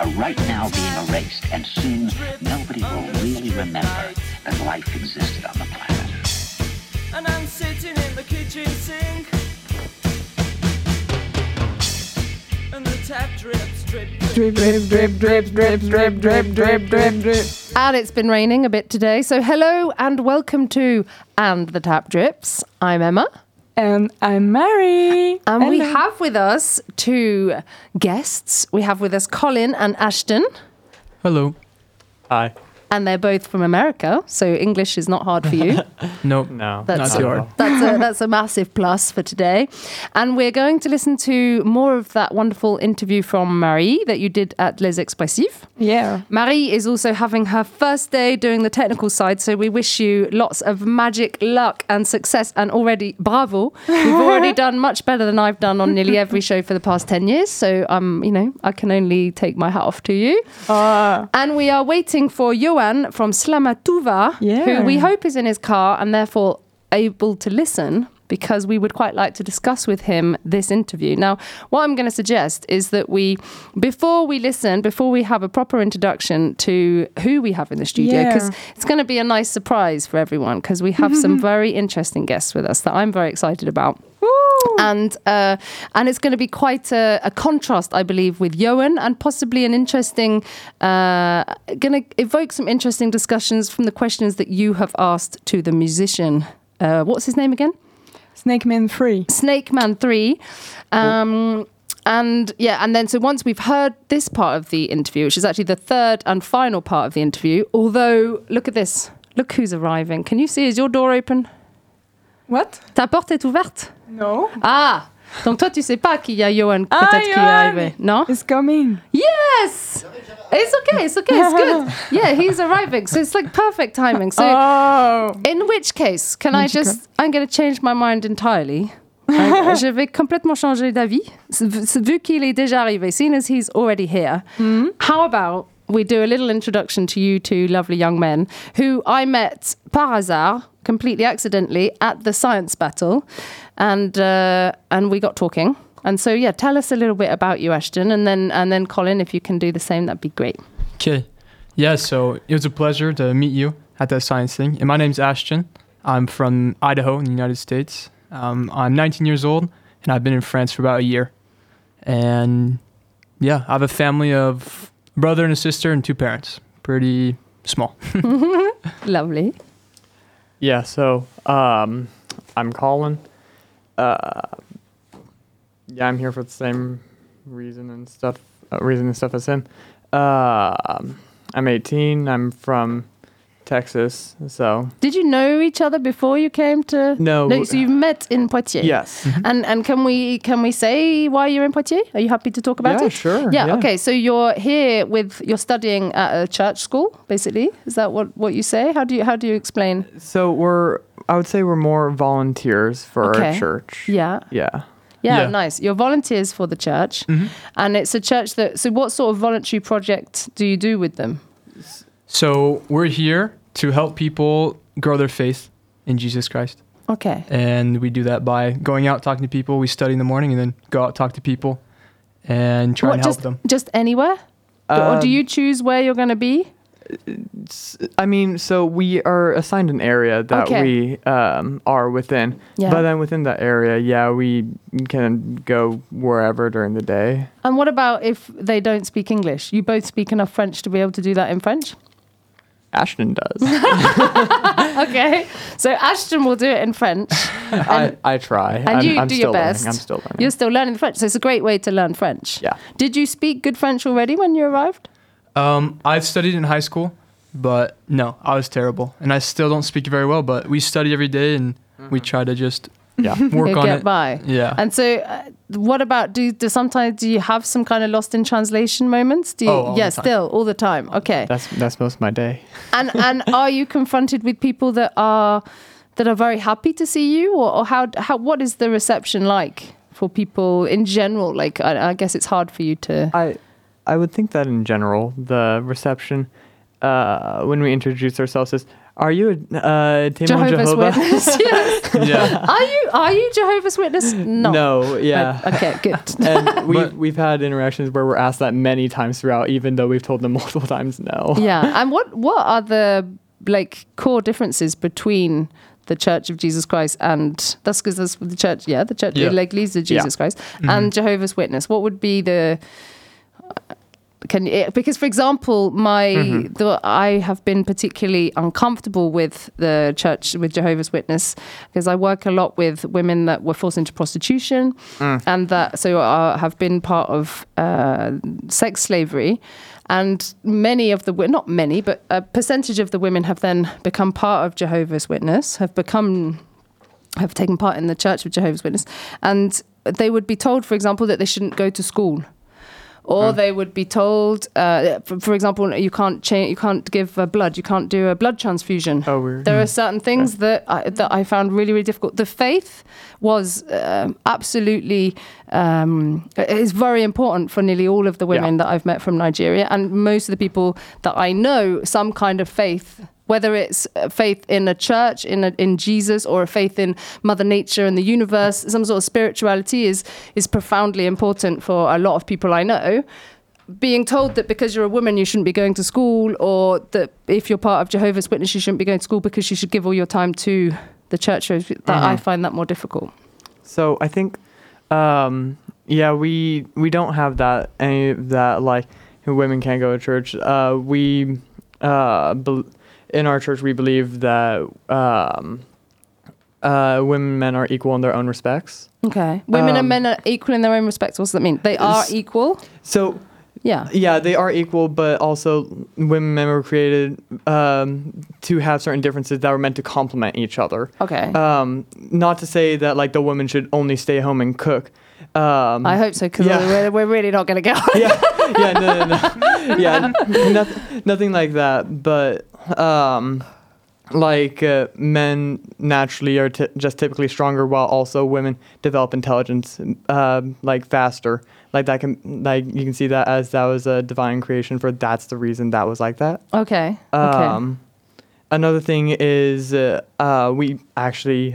are right now being erased, and soon nobody will really remember that life existed on the planet. And I'm sitting in the kitchen sink. And the tap drips, drip, Drip, drip, drip, drip, drip, drip, drip, drip, drip, drip. And it's been raining a bit today. So, hello and welcome to And the Tap Drips. I'm Emma. And I'm Mary. And we Hello. have with us two guests. We have with us Colin and Ashton, Hello. Hi. And they're both from America. So, English is not hard for you. nope. No. That's Not hard. That's a, that's a massive plus for today. And we're going to listen to more of that wonderful interview from Marie that you did at Les Expressifs. Yeah. Marie is also having her first day doing the technical side, so we wish you lots of magic luck and success. And already, bravo! You've already done much better than I've done on nearly every show for the past ten years. So, um, you know, I can only take my hat off to you. Uh, And we are waiting for Johan from Slamatuva, Yeah. who we hope is in his car and therefore able to listen because we would quite like to discuss with him this interview. Now, what I'm going to suggest is that we, before we listen, before we have a proper introduction to who we have in the studio, because Yeah. it's going to be a nice surprise for everyone because we have some very interesting guests with us that I'm very excited about and uh, and it's going to be quite a, a contrast, I believe, with Johan, and possibly an interesting, uh, going to evoke some interesting discussions from the questions that you have asked to the musician. Uh, what's his name again? Snake Man 3. Snake Man Three. Um, And yeah, and then so once we've heard this part of the interview, which is actually the third and final part of the interview, although look at this, look who's arriving. Can you see? Is your door open? What? Ta porte est ouverte? No. Ah Donc toi, tu sais pas qu'il y a Johan Ah, peut-être qui est arrivé, non? It's coming. Yes! It's okay, it's okay, it's good. Yeah, he's arriving. So it's like perfect timing. So oh. in which case, can I just I'm going to change my mind entirely. je vais complètement changer d'avis. Vu qu'il est déjà arrivé, seeing as he's already here, how about we do a little introduction to you two lovely young men who I met par hasard, completely accidentally, at the science battle, and uh, and we got talking. And so, yeah, tell us a little bit about you, Ashton, and then and then Colin, if you can do the same, that'd be great. Okay. Yeah, so it was a pleasure to meet you at that science thing. And my name's Ashton. I'm from Idaho in the United States. Um, I'm 19 years old, and I've been in France for about a year. And yeah, I have a family of a brother and a sister and two parents. Pretty small. Lovely. Yeah, so um, I'm Colin. Uh, yeah, I'm here for the same reason and stuff. Uh, reason and stuff as him. Uh, I'm 18. I'm from Texas. So Did you know each other before you came to? No. No. So you've met in Poitiers. yes, mm-hmm. And and can we can we say why you're in Poitiers? Are you happy to talk about Yeah, it? sure, Yeah, yeah. Okay. So you're here with you're studying at a church school, basically. Is that what what you say? How do you how do you explain? so we're. I would say we're more volunteers for Okay. our church. Yeah. Yeah. Yeah, Yeah. nice. You're volunteers for the church, mm-hmm. and it's a church that. So, what sort of voluntary project do you do with them? So we're here to help people grow their faith in Jesus Christ. Okay. And we do that by going out, talking to people. We study in the morning and then go out, talk to people, and try What, and help just them. just anywhere, or do Um, you choose where you're going to be? I mean, so we are assigned an area that Okay. we um, are within. Yeah. But then within that area, yeah, we can go wherever during the day. And what about if they don't speak English? You both speak enough French to be able to do that in French? Ashton does. Okay. So Ashton will do it in French. I, I try. And I'm, you I'm do still your best. Learning. I'm still learning. You're still learning the French. So it's a great way to learn French. Yeah. Did you speak good French already when you arrived? Um, I studied in high school, but no, I was terrible, and I still don't speak very well. But we study every day, and we try to just yeah. work on get it. by. Yeah. And so, uh, what about do, do sometimes do you have some kind of lost in translation moments? Do you? Oh, yeah, still all the time. Okay. That's that's most of my day. and and are you confronted with people that are that are very happy to see you, or, or how how what is the reception like for people in general? Like, I, I guess it's hard for you to. I I would think that in general, the reception uh, when we introduce ourselves is, "Are you a uh, Témoin Jehovah's Jehovah?" Witness. yes. yeah. Are you are you Jehovah's Witness? No. No, yeah. Okay, good. and we've, But- we've had interactions where we're asked that many times throughout, even though we've told them multiple times no. yeah. And what what are the like core differences between the Church of Jesus Christ and that's because that's the church, yeah, the church, Yeah. like L'Église of Jesus Christ and Jehovah's Witness. What would be the can eh, because for example my the, i have been particularly uncomfortable with the church with jehovah's witness because i work a lot with women that were forced into prostitution and that so uh, have been part of uh, sex slavery. And many of the not many but a percentage of the women have then become part of jehovah's witness have become have taken part in the Church of Jehovah's Witness, and they would be told, for example, that they shouldn't go to school. Or they would be told, uh, for, for example, you can't change, you can't give uh, blood, you can't do a blood transfusion. Oh, weird. There are certain things that I, that I found really, really difficult. The faith was um, absolutely um, is very important for nearly all of the women that I've met from Nigeria, and most of the people that I know, some kind of faith. Whether it's uh, faith in a church, in a, in Jesus, or a faith in Mother Nature and the universe, some sort of spirituality is is profoundly important for a lot of people I know being told that because you're a woman you shouldn't be going to school or that if you're part of Jehovah's Witness you shouldn't be going to school because you should give all your time to the church that I find that more difficult. So I think, um, yeah, we we don't have that any of that like women can't go to church. Uh, we uh, bel in our church we believe that um, uh, women and men are equal in their own respects. Okay. Women Um, and men are equal in their own respects. What does that mean? They are equal? So Yeah. yeah, they are equal, but also women and men were created um, to have certain differences that were meant to complement each other. Okay. Um, not to say that like the woman should only stay home and cook. Um, I hope so because yeah. we're, we're really not going to get on. yeah, yeah, no, no, no. yeah, n- noth- nothing like that. But um, like uh, men naturally are t- just typically stronger, while also women develop intelligence uh, like faster. Like that can like you can see that as that was a divine creation for that's the reason that was like that. Okay. Okay. Um, another thing is uh, uh, we actually,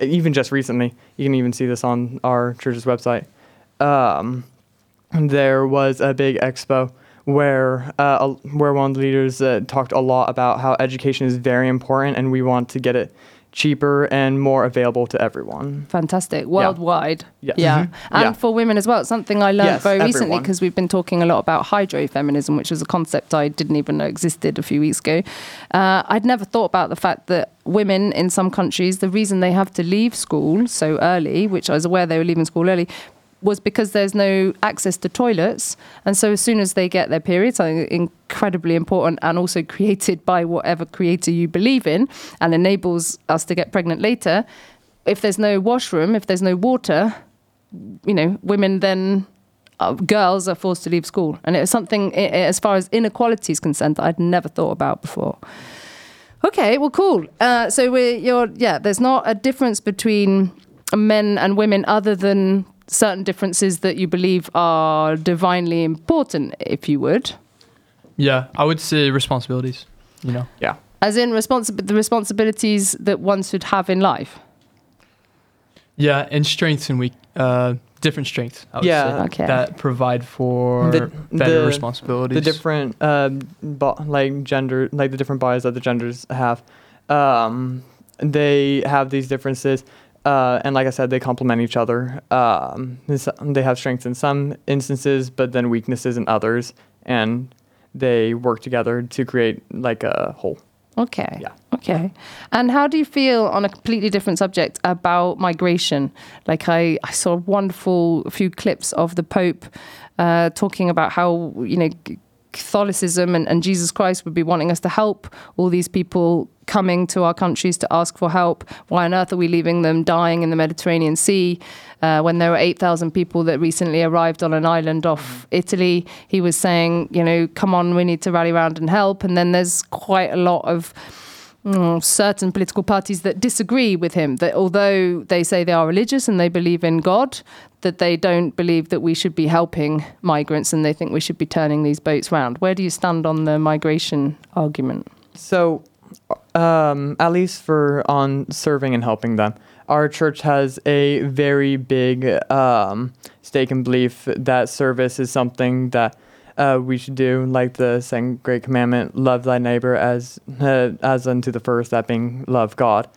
even just recently, you can even see this on our church's website. Um, there was a big expo where uh, where one of the leaders uh, talked a lot about how education is very important and we want to get it cheaper and more available to everyone. Fantastic. Worldwide. Yes. Yeah. Mhm. And Yeah. for women as well. Something I learned Yes, very recently because we've been talking a lot about hydrofeminism, which was a concept I didn't even know existed a few weeks ago. Uh, I'd never thought about the fact that women in some countries, the reason they have to leave school so early, which I was aware they were leaving school early, was because there's no access to toilets. And so as soon as they get their period, something incredibly important and also created by whatever creator you believe in and enables us to get pregnant later, if there's no washroom, if there's no water, you know, women then uh, girls are forced to leave school, and it's something i- i- as far as inequality is concerned that I'd never thought about before. Okay, well, cool. Uh, so we're you're yeah. There's not a difference between men and women other than certain differences that you believe are divinely important, if you would. Yeah, I would say responsibilities. You know. Yeah. As in responsi- the responsibilities that one should have in life. Yeah, and strengths and weak, uh, different strengths. I would Yeah. say, Okay. That provide for The- better the- responsibilities. the different um, bo- like gender like the different bodies that the genders have um, they have these differences uh, and like i said they complement each other um, they have strengths in some instances but then weaknesses in others and they work together to create like a whole Okay. Yeah. Okay. And how do you feel on a completely different subject about migration? Like I, I saw a wonderful few clips of the Pope uh, talking about how you know Catholicism and, and Jesus Christ would be wanting us to help all these people coming to our countries to ask for help. Why on earth are we leaving them dying in the Mediterranean Sea uh, when there were 8,000 people that recently arrived on an island off Italy? He was saying, you know, come on, we need to rally around and help. And then there's quite a lot of certain political parties that disagree with him that although they say they are religious and they believe in God, that they don't believe that we should be helping migrants and they think we should be turning these boats round. Where do you stand on the migration argument? So, um, at least for on serving and helping them, our church has a very big um, stake and belief that service is something that uh, we should do, like the second great commandment: love thy neighbor as uh, as unto the first, that being love God.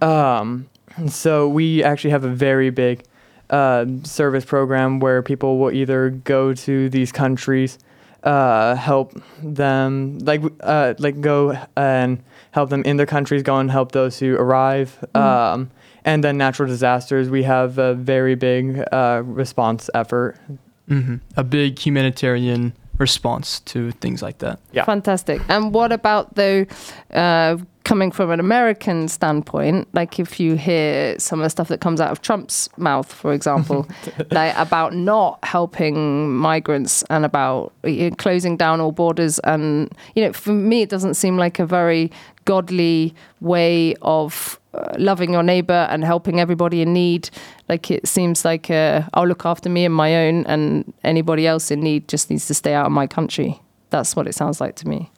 Um, so we actually have a very big uh, service program where people will either go to these countries, uh, help them, like uh, like go and help them in their countries, go and help those who arrive. Um, and then natural disasters, we have a very big uh, response effort. hmm A big humanitarian response to things like that. Yeah. Fantastic. And what about the uh, coming from an American standpoint, like if you hear some of the stuff that comes out of Trump's mouth, for example, like about not helping migrants and about uh, closing down all borders, and you know, for me, it doesn't seem like a very godly way of uh, loving your neighbor and helping everybody in need. Like it seems like uh, I'll look after me and my own, and anybody else in need just needs to stay out of my country. That's what it sounds like to me.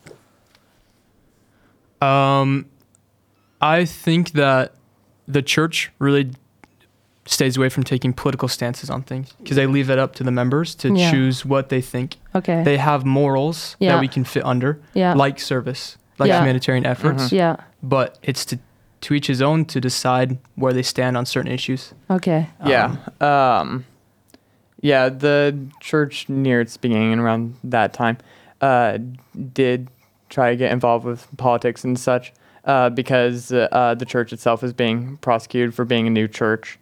Um, I think that the church really stays away from taking political stances on things because they leave it up to the members to Yeah. choose what they think. Okay. They have morals Yeah. that we can fit under, yeah. like service, like Yeah. humanitarian efforts. yeah. But it's to to each his own to decide where they stand on certain issues. Okay. Yeah. Um, yeah, the church near its beginning and around that time uh, did try to get involved with politics and such uh, because uh, the church itself is being prosecuted for being a new church.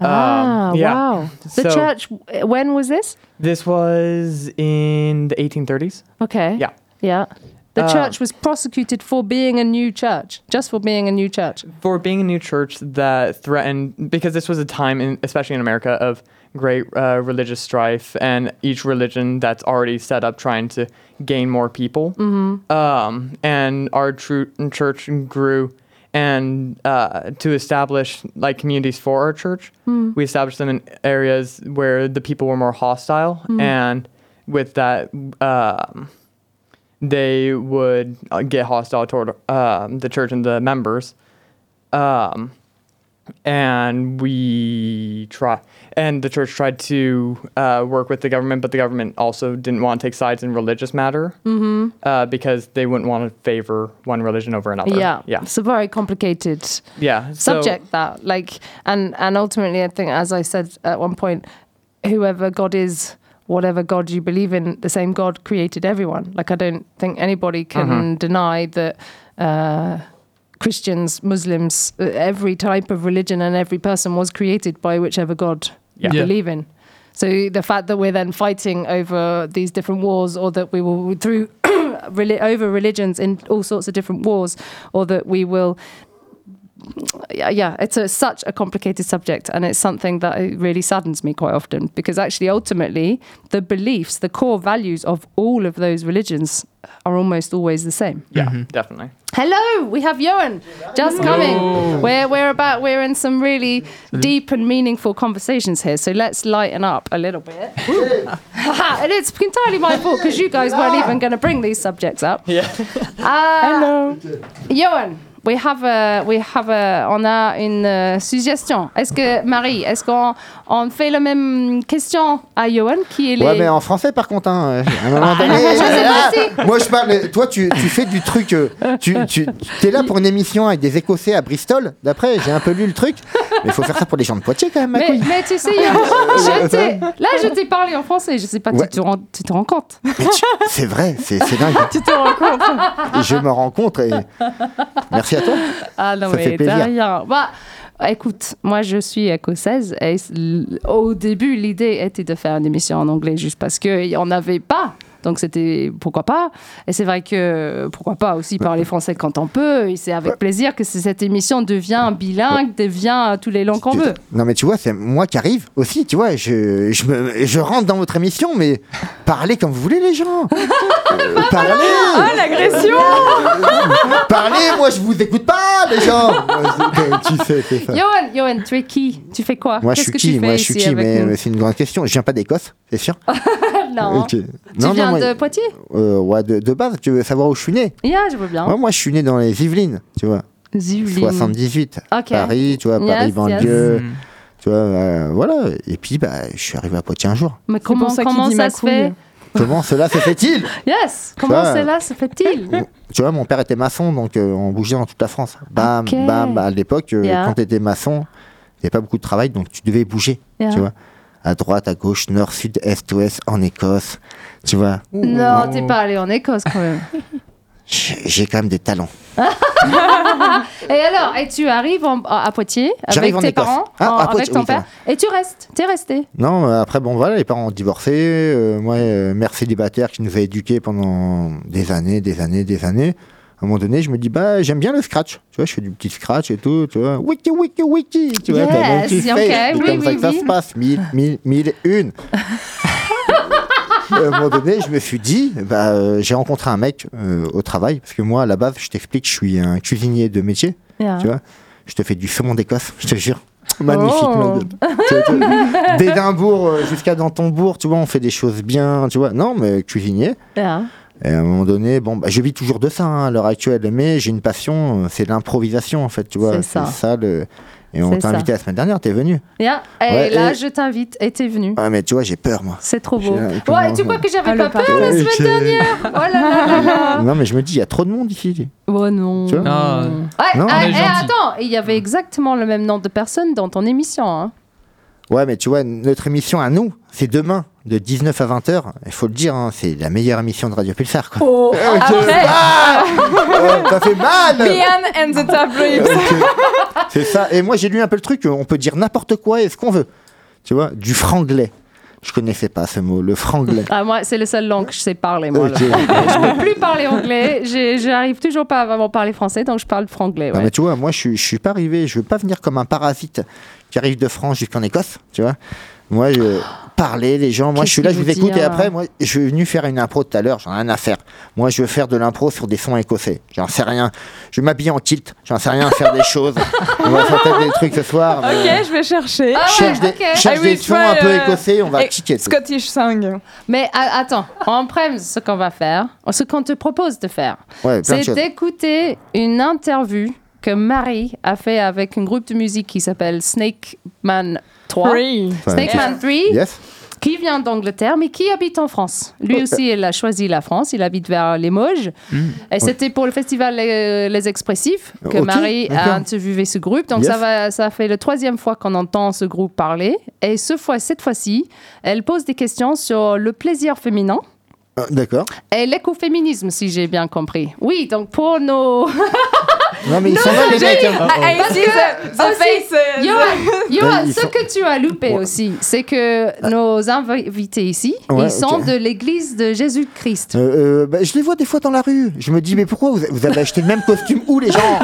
Um, ah, yeah. wow. The So- church. When was this? This was in the 1830s. Okay. Yeah. Yeah. The Uh, church was prosecuted for being a new church, just for being a new church. for being a new church that threatened because this was a time in, especially in america of great uh, religious strife and each religion that's already set up trying to gain more people. Um, and our church grew. And uh, to establish like communities for our church, we established them in areas where the people were more hostile. And with that, um, they would uh, get hostile toward um, the church and the members. Um, and we try, and the church tried to uh, work with the government, but the government also didn't want to take sides in religious matter uh, because they wouldn't want to favor one religion over another. Yeah, yeah, It's a very complicated yeah. so- subject that like and and ultimately i think as i said at one point whoever god is whatever god you believe in the same god created everyone like i don't think anybody can Mm-hmm. deny that uh christians muslims uh, every type of religion and every person was created by whichever god Yeah. you Yeah. believe in so the fact that we're then fighting over these different wars or that we will through over religions in all sorts of different wars or that we will yeah, yeah, it's a, such a complicated subject, and it's something that really saddens me quite often because actually, ultimately, the beliefs, the core values of all of those religions are almost always the same. yeah, mm-hmm. definitely. Hello, we have Johan just coming. We're we're about we're in some really deep and meaningful conversations here, so let's lighten up a little bit. and it's entirely my fault because you guys weren't even going to bring these subjects up. Yeah. Uh, Hello, Johan. We have a, we have a, on a une euh, suggestion. Est-ce que Marie, est-ce qu'on on fait la même question à Johan qui est les Ouais, mais en français, par contre, hein, à un moment donné. je sais ah, pas moi, je parle. Toi, tu, tu fais du truc. euh, Tu, tu es là pour une émission avec des Écossais à Bristol. D'après, j'ai un peu lu le truc. Mais il faut faire ça pour les gens de Poitiers, quand même, ma Mais, couille. mais tu sais, je là je t'ai parlé en français. Je sais pas, Ouais. tu, te rends, tu te rends compte C'est vrai, c'est c'est dingue. Tu te rends compte Je me rends compte et. Merci à toi. Ah non, Ça mais fait plaisir. rien. Bah, écoute, moi je suis écossaise et au début l'idée était de faire une émission en anglais juste parce qu'il n'y en avait pas. Donc c'était pourquoi pas. Et c'est vrai que pourquoi pas aussi parler français quand on peut. Et c'est avec plaisir que cette émission devient bilingue, devient tous les langues qu'on veut. Non, mais tu vois, c'est moi qui arrive aussi. Tu vois, je, je, me, je rentre dans votre émission, mais parlez comme vous voulez, les gens. Euh, parlez. Ah, l'agression Parlez, moi, je vous écoute pas, les gens. Tu sais, c'est ça. Johan, tu es qui? Tu fais quoi? Moi, je suis qui Moi, je suis qui? Mais mais c'est une grande question. Je viens pas d'Écosse, c'est sûr. Ok. Tu Non, viens non, moi- de Poitiers euh, ouais, de, de base, tu veux savoir où je suis né Yeah, je veux bien. Ouais, Moi, je suis né dans les Yvelines, tu vois. Yvelines. 78. Ok. Paris, tu vois, Yes, Paris yes. banlieue. Mm. Tu vois, euh, voilà. Et puis, bah, je suis arrivé à Poitiers un jour. Mais comment, ça comment se fait Comment cela se fait-il Yes Comment cela se fait-il Tu vois, mon père était maçon, donc euh, on bougeait dans toute la France. Bam, bam. À l'époque, Yeah. quand tu étais maçon, il n'y avait pas beaucoup de travail, donc tu devais bouger. Yeah. Tu vois, à droite, à gauche, nord, sud, est, ouest, en Écosse. Tu vois, Non, t'es pas allé en Écosse quand même. j'ai quand même des talents. Et alors, et tu arrives en- à Poitiers avec en tes Écosse. parents, Ah, en- à avec Poitiers, ton oui, père, et tu restes, t'es resté? Non, après, bon, voilà, les parents ont divorcé. euh, moi, euh, mère célibataire qui nous a éduqués pendant des années, des années, des années. À un moment donné, je me dis, bah, j'aime bien le scratch. Tu vois, je fais du petit scratch et tout, tu vois. Wiki, wiki, wiki. Tu vois, Yes, t'as mon petit ok, face, c'est oui, comme ça oui, que ça se passe. Mille, mille, mille et une. à un moment donné, je me suis dit, bah, euh, j'ai rencontré un mec euh, au travail. Parce que moi, à la base, je t'explique, je suis un cuisinier de métier. Yeah. Tu vois, je te fais du saumon d'Écosse, je te jure. Magnifique, Oh. ma gueule. Tu vois, tu- D'Édimbourg euh, jusqu'à Dantonbourg, tu vois, on fait des choses bien, tu vois. Non, mais cuisinier. Yeah. Et à un moment donné, bon, bah, je vis toujours de ça hein, à l'heure actuelle, mais j'ai une passion, euh, c'est l'improvisation en fait, tu vois. C'est ça. le... Et on t'a invité la semaine dernière, t'es venu. Yeah. Et Ouais, là, et- je t'invite, et t'es venu. Ah, mais tu vois, j'ai peur, moi. C'est trop beau. Ouais, tu crois que j'avais Ah, pas peur la semaine dernière Oh là là là là Non, mais je me dis, il y a trop de monde ici. Oh non. Tu vois Ah. Ouais, Non. ah, attends, il y avait exactement le même nombre de personnes dans ton émission. Hein. Ouais, mais tu vois, notre émission à nous, c'est demain, de 19 à 20 h Il faut le dire, hein, c'est la meilleure émission de Radio Pulsar, quoi. Oh, après, Oh, ça fait mal and the Tabloids. C'est ça. Et moi, j'ai lu un peu le truc. On peut dire n'importe quoi et ce qu'on veut. Tu vois, du franglais. Je connaissais pas ce mot, le franglais. ah, moi, c'est le seul langue que je sais parler, moi. là. Ok. Je peux plus parler anglais. J'arrive toujours pas à vraiment parler français, donc je parle franglais. Non, mais tu vois, moi, je, suis- je suis pas arrivé. Je veux pas venir comme un parasite qui arrive de France jusqu'en Écosse. Tu vois. Moi, je parler les gens. Moi, je suis là, je vous écoute. Et après, moi, je suis venu faire une impro tout à l'heure. J'en ai rien à faire. Moi, je veux faire de l'impro sur des sons écossais. J'en sais rien. Je vais m'habiller en kilt. J'en sais rien à faire des choses. On va faire peut-être des trucs ce soir. mais- Ok, je vais chercher. Ah cherche ouais, des, cherche I des sons un peu euh, écossais. On va kicker. Scottish song. Mais a- attends, en prime, ce qu'on va faire, ce qu'on te propose de faire, Ouais, plein de c'est d'écouter une interview que Marie a fait avec un groupe de musique qui s'appelle Snake Man 3. Free. Snake Man 3, Yes. qui vient d'Angleterre, mais qui habite en France? Lui Oh, aussi, il a choisi la France, il habite vers Limoges. Et c'était pour le festival Les, Les Expressifs que Marie a interviewé ce groupe. Donc Yes. ça, va, ça fait la troisième fois qu'on entend ce groupe parler. Et ce fois, cette fois-ci, elle pose des questions sur le plaisir féminin. Ah, D'accord. Et l'écoféminisme, si j'ai bien compris. Oui, donc pour nos... Non, mais ils sont là, les mecs. ce sont- que tu as loupé Ouais. aussi, c'est que nos invités ici, Ouais, ils sont de l'église de Jésus-Christ. Euh, euh, bah, je les vois des fois dans la rue. Je me dis, mais pourquoi vous, avez acheté le même costume où, les gens?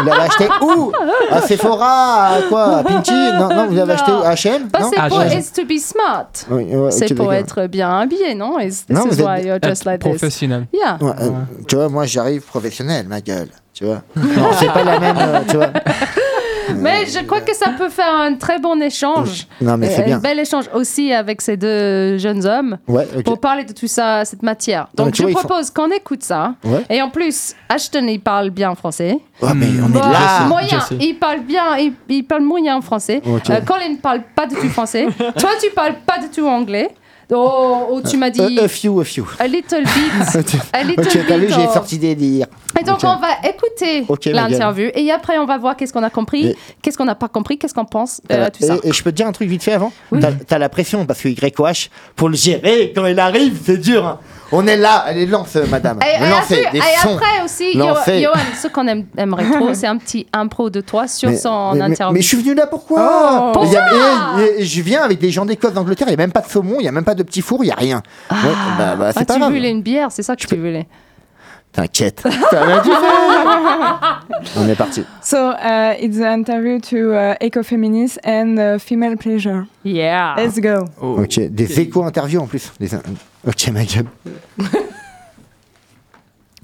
Vous l'avez acheté où? À Sephora À quoi? À Pinky Non, non, vous avez acheté où À H&M? Bah, c'est Ah, pour j'ai- It's to be smart. Oui, ouais, c'est pour être bien habillé, non? Non, is vous êtes- why you're just Être like this. professionnel. Yeah. Ouais, euh, tu vois, moi j'arrive professionnel, ma gueule. Tu vois Non, c'est pas la même, euh, tu vois. Mais je crois que ça peut faire un très bon échange. Non, mais c'est bien. Un bel échange aussi avec ces deux jeunes hommes Ouais, pour parler de tout ça, cette matière. Donc je vois, propose qu'on écoute ça. Ouais. Et en plus, Ashton, il parle bien français. Ouais, mais on Bon, est là. moyen, il parle bien, il, il parle moyen français. Ok. Euh, Colin ne parle pas du tout français. Toi, tu parles pas du tout anglais. Oh, oh, tu m'as dit a few, a few. a little bit. a little Ok, t'as vu, bit j'ai sorti des dires. Et donc, on va écouter l'interview et après, on va voir qu'est-ce qu'on a compris, Et- qu'est-ce qu'on n'a pas compris, qu'est-ce qu'on pense, Euh, euh, tout ça. et, et je peux te dire un truc vite fait avant T'as t'as la pression parce que YOH, pour le gérer, quand il arrive, c'est dur. hein. On est là, elle est lance, madame. Et, et Lancez après, des et sons. après aussi, Lancez. Johan, ce qu'on aime- aimerait trop, c'est un petit impro de toi sur Mais- son mais, mais- interview. mais je suis venu là pourquoi Oh. Y a- et je viens avec des gens d'Écosse, d'Angleterre, il n'y a même pas de saumon, il n'y a même pas de petit four, il n'y a rien. Ouais, bah, bah, ah, pas tu grave. voulais une bière, c'est ça que tu voulais. T'inquiète. On est parti. So uh, it's an interview to uh, ecofeminists and uh, female pleasure. Yeah. Let's go. Oh. Ok, des éco-interviews en plus. Des in- Ok, ma gueule.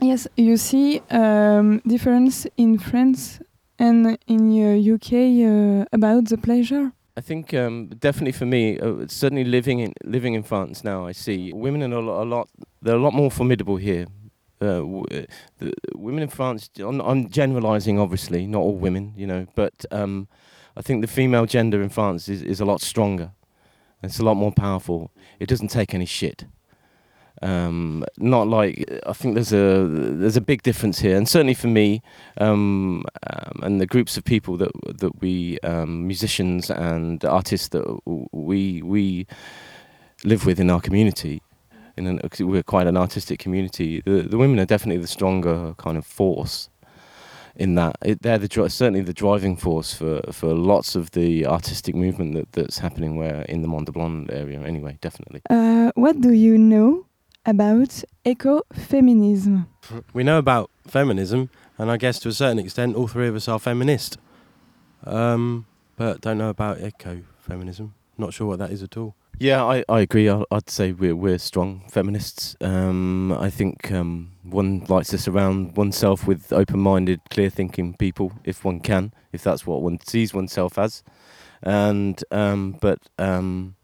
Yes, you see um, difference in France and in uh, UK uh, about the pleasure. I think um, definitely for me, uh, certainly living in living in France now, I see women are a lot, a lot they're a lot more formidable here. Uh, w- uh, the women in France, I'm, I'm generalising, obviously, not all women, you know, but um, I think the female gender in France is, is a lot stronger. It's a lot more powerful. It doesn't take any shit. Um, not like I think there's a there's a big difference here, and certainly for me, um, um, and the groups of people that that we um, musicians and artists that we we live with in our community. In an, 'cause we're quite an artistic community. The the women are definitely the stronger kind of force in that. It, they're the certainly the driving force for, for lots of the artistic movement that, that's happening where in the Mont de Blonde area. Anyway, definitely. Uh, what do you know about ecofeminism? we know about feminism, and I guess to a certain extent, all three of us are feminist. Um, but don't know about ecofeminism. Not sure what that is at all. Yeah, I, I agree. I, I'd say we're we're strong feminists. Um, I think um, one likes to surround oneself with open-minded, clear-thinking people, if one can, if that's what one sees oneself as. And um, but um,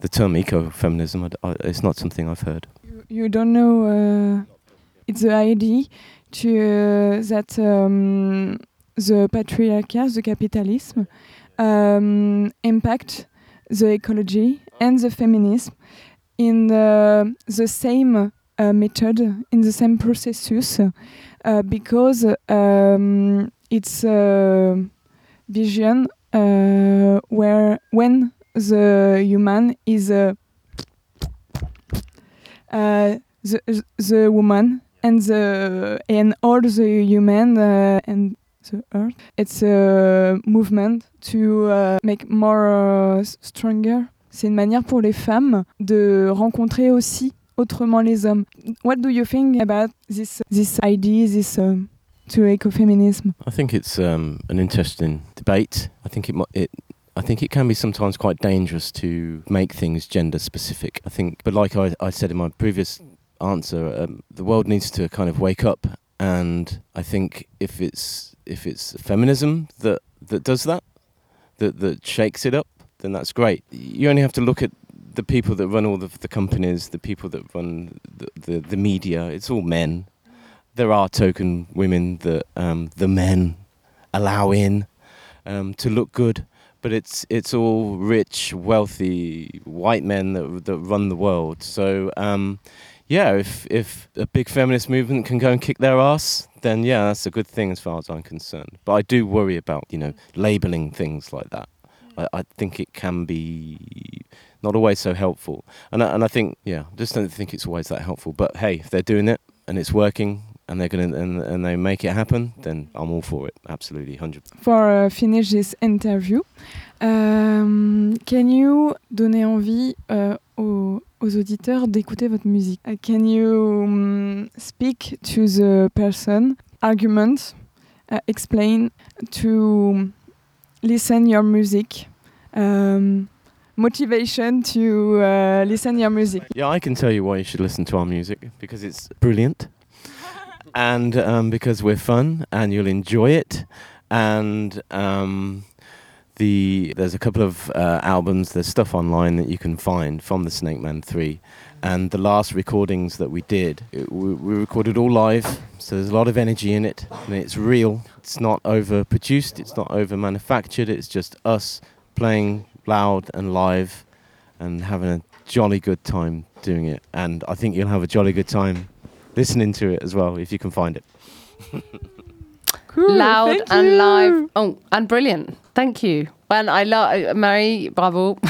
the term ecofeminism, I I it's not something I've heard. You- You don't know. Uh, it's the idea to uh, that um, the patriarchy, the capitalism, um, impact the ecology and the feminism in the, the same uh, method, in the same processus, uh, because um, it's a vision uh, where when the human is uh, uh, the the woman and the and all the human uh, and the earth. It's a movement to uh, make more uh, stronger. C'est une manière pour les femmes de rencontrer aussi autrement les hommes. What do you think about this this idea, this um, to ecofeminism? I think it's um, an interesting debate. I think it, it I think it can be sometimes quite dangerous to make things gender specific. I think, but like I, I said in my previous answer, um, the world needs to kind of wake up, and I think if it's if it's feminism that that does that, that that shakes it up, then that's great. You only have to look at the people that run all the, the companies, the people that run the, the, the media. It's all men. There are token women that um, the men allow in um, to look good, but it's it's all rich, wealthy white men that that run the world. So um, yeah, if if a big feminist movement can go and kick their ass, then yeah, that's a good thing as far as I'm concerned. But I do worry about you know labeling things like that. I, I think it can be not always so helpful, and I, and I think yeah, I just don't think it's always that helpful. But hey, if they're doing it and it's working. And they're gonna and, and they make it happen. Then I'm all for it. Absolutely, hundred. For uh, finish this interview, um, can you donner envie uh, aux, aux auditeurs d'écouter votre musique? Uh, can you um, speak to the person, argument, uh, explain to listen your music, um, motivation to uh, listen your music? Yeah, I can tell you why you should listen to our music because it's brilliant, and um, because we're fun and you'll enjoy it, and um, the there's a couple of uh, albums, there's stuff online that you can find from the Snake Man Three, and the last recordings that we did, it, we, we recorded all live, so there's a lot of energy in it, and it's real. It's not overproduced, it's not over manufactured. It's just us playing loud and live, and having a jolly good time doing it. And I think you'll have a jolly good time listening to it as well if you can find it. Cool, Loud thank and you. live. Oh, and brilliant. Thank you. And I love Mary. Bravo.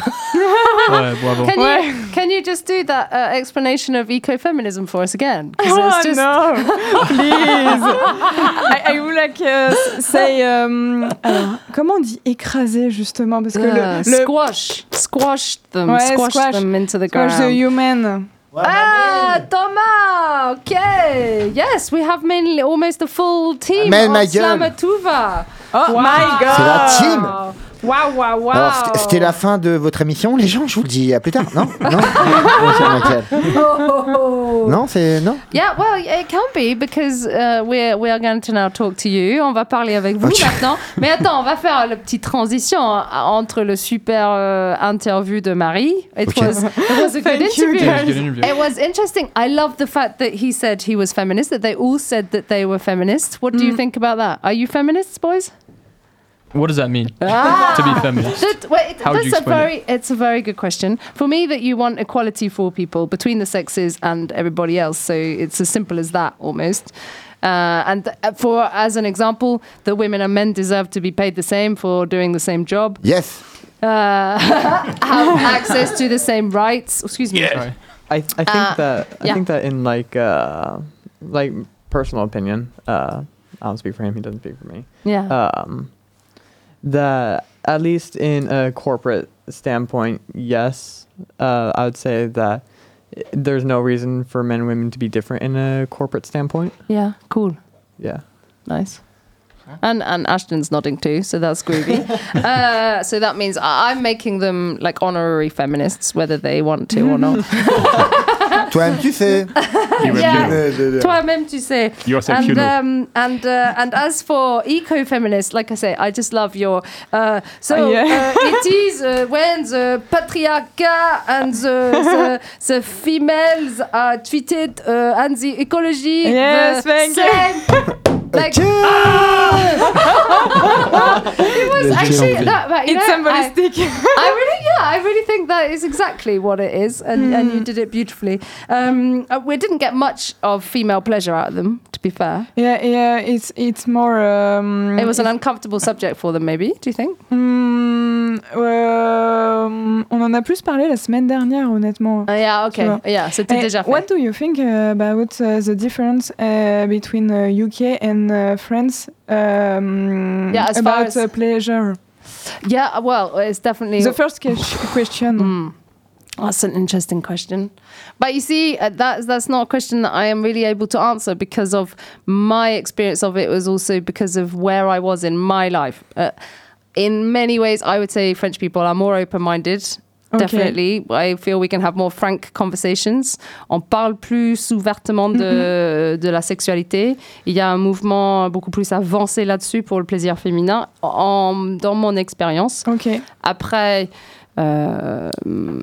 Ouais, bravo. Can you can you just do that uh, explanation of ecofeminism for us again? 'Cause Oh it's just- no, please. I, I would like uh, say. um, alors, comment on dit écraser justement parce que Yeah, le, le squash, squash them, Ouais, squash, squash. them into the squash ground. the human. Ah, Thomas. Okay. Yes, we have mainly almost a full team Amène of ma gueule. Slamatouva. Oh Wow. my god. C'est la team. Wow, wow, wow. Alors, c'était- la fin de votre émission, les gens, je vous le dis. À plus tard. Non? Non? Monsieur Michael. Oh. Non, c'est. Non? Yeah, well, it can be because uh, we're we are going to now talk to you. On va parler avec vous maintenant. Mais attends, on va faire la petite transition hein, entre le super euh, interview de Marie. It Ok. was it was a good interview. It was a good interview. It was interesting. I love the fact that he said he was feminist. That they all said that they were feminists. What do you think about that? Are you feminists, boys? What does that mean? Ah! to be feminist. That, wait, How would that's you a explain very it's a very good question. For me, that you want equality for people between the sexes and everybody else. So it's as simple as that almost. Uh, and th- for as an example, that women and men deserve to be paid the same for doing the same job. Yes. Uh, have access to the same rights. Excuse me. Sorry. I, I think Uh, that I yeah. think that in like uh like personal opinion, uh I don't speak for him, he doesn't speak for me. Yeah. Um that at least in a corporate standpoint, yes, uh I would say that there's no reason for men and women to be different in a corporate standpoint. yeah. Cool. Yeah. Nice. And and Ashton's nodding too, so that's groovy. uh, so that means I'm making them like honorary feminists, whether they want to or not. Toi-même, tu sais. Yeah. Toi-même, tu sais. Yourself, and you know. um, and uh, and as for eco-feminists, like I say, I just love your. Uh, so Oh, yeah. uh, it is uh, when the patriarchy and the, the the females are treated uh, and the ecology Yes, the thank you. same. Like it was actually that, but, you It's know, I- symbolistic. I really, yeah, I really think that is exactly what it is, and, and you did it beautifully. Um, uh, we didn't get much of female pleasure out of them, to be fair. yeah, yeah. It's it's more. Um, It was an uncomfortable subject for them, maybe. Do you think? Hmm, euh, on en a plus parlé la semaine dernière, honnêtement. Uh, yeah, okay, vois. yeah. C'était déjà fait. what do you think uh, about uh, the difference uh, between uh, UK and uh, France um, Yeah, about uh, pleasure? Yeah, well, it's definitely. The first question. Mm. That's an interesting question. But you see, uh, that's that's not a question that I am really able to answer because of my experience of it was also because of where I was in my life. Uh, in many ways, I would say French people are more open-minded. Okay. Definitely, I feel we can have more frank conversations. On parle plus ouvertement de, de la sexualité. Il y a un mouvement beaucoup plus avancé là-dessus pour le plaisir féminin, en, dans mon expérience. Ok. Après, euh,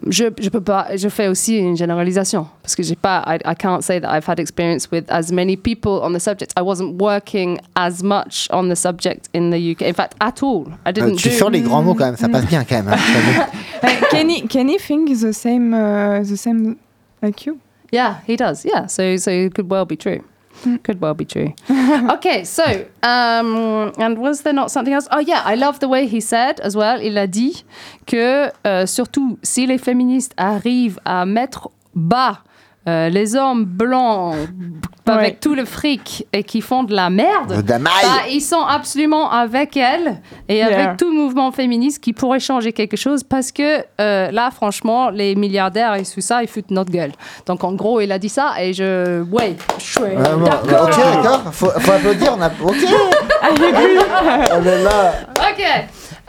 je, je peux pas, je fais aussi une généralisation parce que j'ai pas, I, I can't say that I've had experience with as many people on the subject. I wasn't working as much on the subject in the UK. In fact, at all. I Euh, didn't tu do. sors les grands mots quand même, ça passe bien quand même. hein. Uh, can he can he think the same uh, the same like you? Yeah, he does. Yeah, so so it could well be true. Could well be true. okay, so um, and was there not something else? Oh yeah, I love the way he said as well. Il a dit que euh, surtout si les féministes arrivent à mettre bas euh, les hommes blancs avec Ouais. tout le fric et qui font de la merde, De bah, ils sont absolument avec elle et Yeah. avec tout mouvement féministe qui pourrait changer quelque chose parce que euh, là, franchement, les milliardaires et tout ça, ils foutent notre gueule. Donc en gros, il a dit ça et je. Ouais, je suis bon, d'accord. ok, d'accord. Faut, faut applaudir. On a. Ok. On est là. Ok.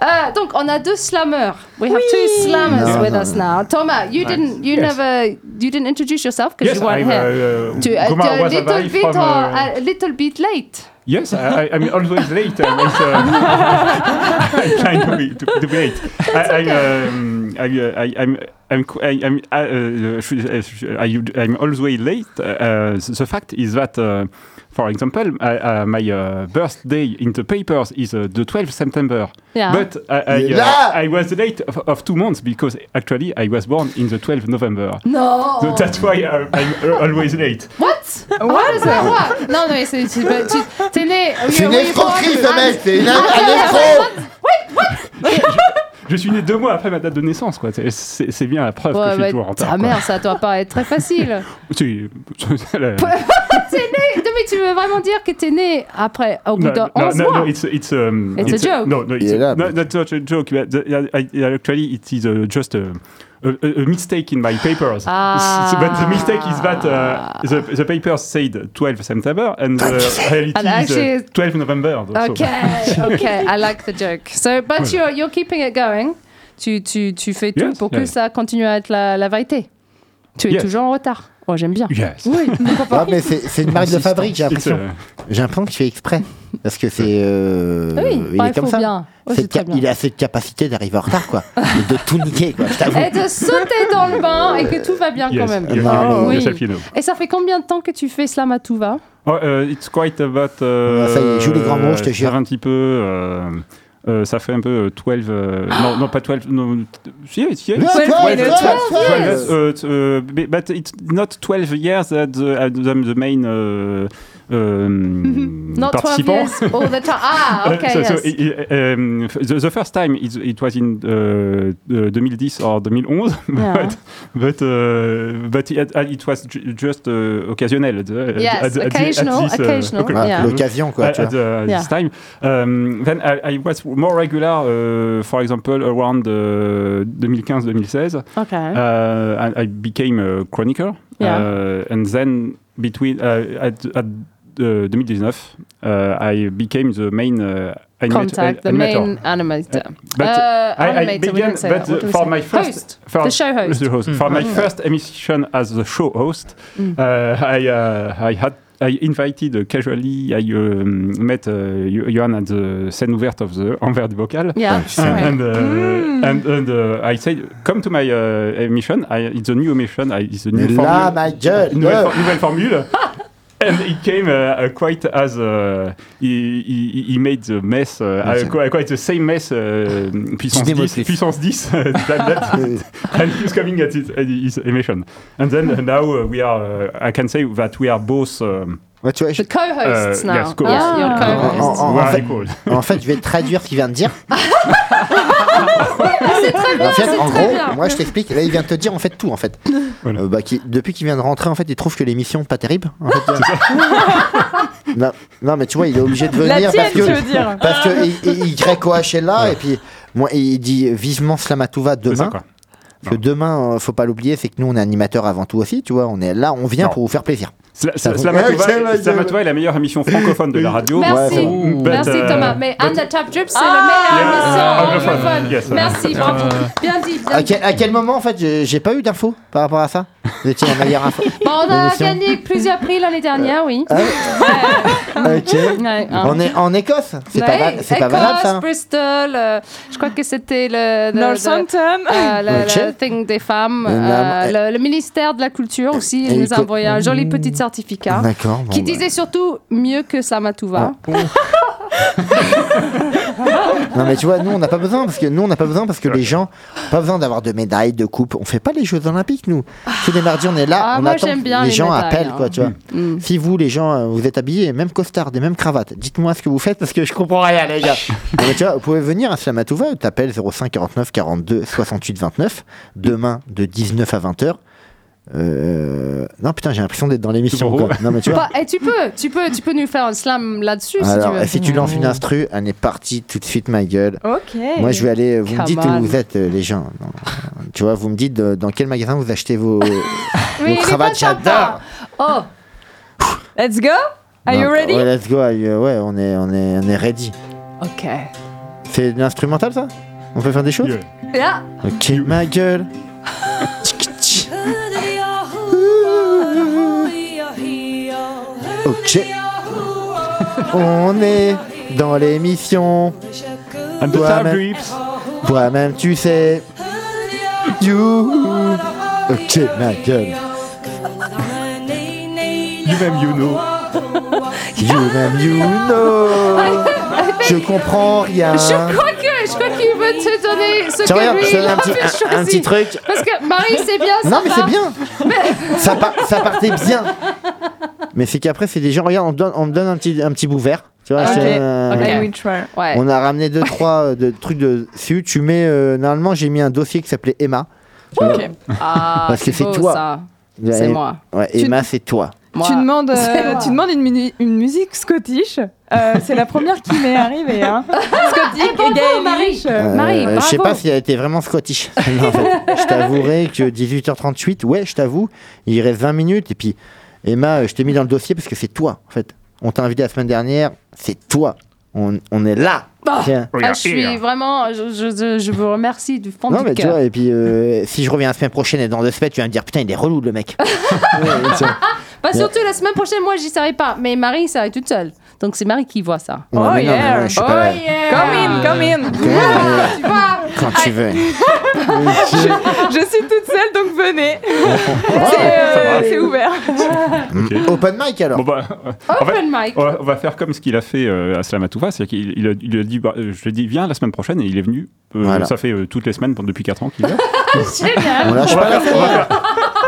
Euh, donc on a deux slammers. We have two slammers Non, with non, us non. now. Thomas, you didn't, you Yes. never, you didn't introduce yourself because Yes, you weren't I'm here. uh, To, uh, a little bit, from, uh, a little bit late. Yes, I, I- I'm always late. uh, but, uh, I'm trying to be, to, to be late. I, I, um, I, uh, I, I'm, I'm, I, I'm, uh, uh, sh- uh, sh- I, I'm always late. Uh, uh, the the fact is that, uh, for example, I, uh, my uh, birthday in the papers is uh, the 12th September. Yeah. But I, I, Yeah. uh, I was late of, of two months because actually I was born in the 12th November. No. So that's why I, I'm always late. What? What does that what? Non, mais c'est, c'est- tu, t'es né. C'est une you escroquerie born- ce mec. C'est une un Ah, escroc. Je suis né deux mois après ma date de naissance, quoi. C'est- C'est c'est bien la preuve que Ouais, je suis ouais, toujours en retard. ta quoi. mère, ça doit pas être très facile. T'es né. Non, mais tu veux vraiment dire que t'es né après, au bout No, de no, 11 no, mois? no, it's it's um, It's a joke. No, no, it's Il est là, no, mais- that's not a joke. but the- I- I- actually, it is uh, just a, a, a mistake in my papers. Ah. But the mistake is that uh, the the papers said 12 September and the reality And is actually- uh, 12 November. so- Okay, okay, I like the joke. So, but you're, you're keeping it going. Tu, tu, tu fais tout Yes, pour que ça continue à être la, la vérité. Tu es Yes. toujours en retard. Oh, j'aime bien. Yes. Oui, pourquoi pas. Ah, mais c'est une marque de fabrique, j'ai l'impression. uh, J'ai l'impression qu'il fait exprès. Parce que c'est. euh, Oui, il est comme faut ça. bien. Bien. il a cette capacité d'arriver en retard, quoi. Et de tout niquer, quoi. Et de sauter dans le bain et que tout va bien yes, quand même. yes, Non, you know. Et ça fait combien de temps que tu fais Slam à tout va Oh, uh, it's quite about. Uh, ça y est, joue les grands mots, je te jure. Ça fait un petit peu. euh, euh, ça fait un peu euh, 12. euh, non, non, pas 12. Non, si, si, Yeah, si, 12, 12, 12, 12, 12. uh, t- uh, b- but it's not 12 years that the, uh, the main uh, um, Not 12 participant. years all the time. Ah, Uh, okay, so, so yes. i- i- um, f- the, the first time it, it was in uh, uh, 2010 or 2011, Yeah. but but uh, but it, uh, it was ju- just uh, occasional. Yes, at- the- at occasional, this, uh, occasional, okay. Ah, Yeah. L'occasion, quoi. At, tu at Yeah. this time, um, then I, I was more regular. Uh, for example, around uh, 2015-2016, Okay. uh, I, I became a chroniqueur, Yeah. uh, and then between uh, at, at uh, 2019, uh, I became the main uh, animator. Contact, the animator. main animator. But uh, I, I began, but we for my first, host, for the show host. the host. For my first emission as the show host, Mm. uh, I uh, I had I invited uh, casually. I um, met uh, Jo- Johan at the scène ouverte of the Envers du Bocal. Yeah, And, right. and, uh, and, and uh, I said, come to my uh, emission. I, it's a new emission. I, it's a new formule. gueule. for- nouvelle formule. And it came uh, uh, quite as uh, he, he, he made the mess, uh, uh, quite, quite the same mess, uh, puissance 10, démotif. puissance 10, uh, that, that, and he's coming at his, at his emission. And then uh, now uh, we are, uh, I can say that we are both um, Ouais, tu vois, je- The co-hosts now. yes, co-hosts. Yeah, you're Ah. co-hosts. En- en- we en are fait- equal. en fait, je vais traduire ce qu'il vient de dire. C'est très bien, En fait, en très gros, bien. moi je t'explique. Là, il vient de te dire en fait tout en fait. Voilà. Euh, bah, qui- depuis qu'il vient de rentrer, en fait, il trouve que l'émission pas terrible. En fait, non, non, mais tu vois, il est obligé de venir La tienne, parce que veux dire parce que est là et puis moi il dit vivement Slamatouva ça, demain. Parce que demain, euh, faut pas l'oublier, c'est que nous, on est animateurs avant tout aussi, tu vois. On est là, on vient Non. pour vous faire plaisir. Sla- Ça Sla- vous- Slamatouva Ouais, c'est Slamatouva est la meilleure émission francophone de la radio. Merci, Ouais, But, merci Thomas. Mais but- And the Top Drip, c'est Ah, le meilleur yeah, émission anglophone. Merci, bravo. Euh, Bien dit, bien À dit. quel, à quel moment, en fait, j'ai pas eu d'infos par rapport à ça? Vous étiez la meilleure info Bon, on a gagné plusieurs prix l'année dernière, oui. Ah ouais Ok. Ouais, hein. On est en Écosse C'est pas, valable, Écosse, ça hein Bristol, euh, je crois que c'était le, Northampton. le- euh, le- thing des femmes, Euh, la- le, ministère de la Culture aussi, nous a envoyé un joli petit certificat Bon, qui bah. disait surtout mieux que Samatouva. Non mais tu vois, nous on n'a pas besoin parce que nous on n'a pas besoin parce que les gens pas besoin d'avoir de médailles, de coupes. On fait pas les Jeux Olympiques nous. Tous les mardis on est là, Ah, on moi, attend. bien les les gens appellent hein. quoi, tu vois. Mm. Si vous les gens euh, vous êtes habillés, même costard, des mêmes cravates, dites-moi ce que vous faites parce que je comprends rien les gars. Non, mais tu vois, vous pouvez venir à Slamatouva, t'appelles 05 49 42 68 29 demain de 19 à 20h. Euh... Non putain, j'ai l'impression d'être dans l'émission. Non mais tu vois. Bah, et tu peux, tu peux, tu peux nous faire un slam là-dessus si tu Alors, veux. si tu lances une instru, elle est partie tout de suite, ma gueule. Ok. Moi, je vais aller. Vous me dites on. où vous êtes, euh, les gens. Non, tu vois, vous me dites dans quel magasin vous achetez vos, Oui, vos cravates. J'adore. Oh, Let's go. Are you ready? Ouais, let's go. ouais, on est, on est, on est ready. ok. C'est de l'instrumental, ça? On peut faire des choses? Yeah. Ok, ma gueule. Ok. On est dans l'émission. The Toi, même. Toi-même, tu sais. You. Ok, ma gueule. You même you know. You même, you know. Je comprends rien. je crois que, je crois qu'il veut te donner ce Tiens, que regarde, lui je te il un petit, un- petit truc. Parce que Marie, c'est bien, ça Non, mais c'est bien. ça, par- ça partait bien. Mais c'est qu'après, c'est des gens. Regarde, on, me donne, on me donne un petit, un petit bout vert. Tu vois, euh. Ouais. On a ramené deux, trois euh, de, trucs dessus. Tu mets. euh, normalement, j'ai mis un dossier qui s'appelait Emma. Ah, Parce que c'est beau, toi. C'est moi. Ouais, Tu- Emma, c'est toi. Moi. Tu demandes, euh, tu demandes une, minu- une musique scottish. Euh, c'est la première qui m'est arrivée. Hein. Scottish bravo, et Gaelish. Marie. euh, Marie, je sais pas si elle était vraiment scottish. Non, en fait. Je t'avouerai que 18h38, ouais, je t'avoue, il reste 20 minutes. Et puis, Emma, je t'ai mis dans le dossier parce que c'est toi, en fait. On t'a invité la semaine dernière, c'est toi. On, on est là. Ah. Tiens. Ah, je suis vraiment, je, je, je vous remercie du fond Non, du mais tu cœur. vois, et puis euh, si je reviens la semaine prochaine et dans deux semaines, tu vas me dire putain, il est relou le mec. Ouais. Bah, surtout la semaine prochaine, moi, j'y serai pas. Mais Marie serait toute seule. Donc c'est Marie qui voit ça. Ouais, Oh yeah. non, Oh pas yeah. Come in, come in. Tu vois Quand tu veux. Je suis toute seule, donc venez. C'est euh, c'est ouvert. Open mic alors. Bon, bah, euh, en fait, Open mic. on va, faire comme ce qu'il a fait euh, à Slamatouva, c'est qu'il il a, il a dit, bah, euh, je lui ai dit, viens la semaine prochaine, et il est venu. Euh, Voilà. Ça fait euh, toutes les semaines depuis 4 ans qu'il vient. Génial. On lâche On va pas faire- on va faire-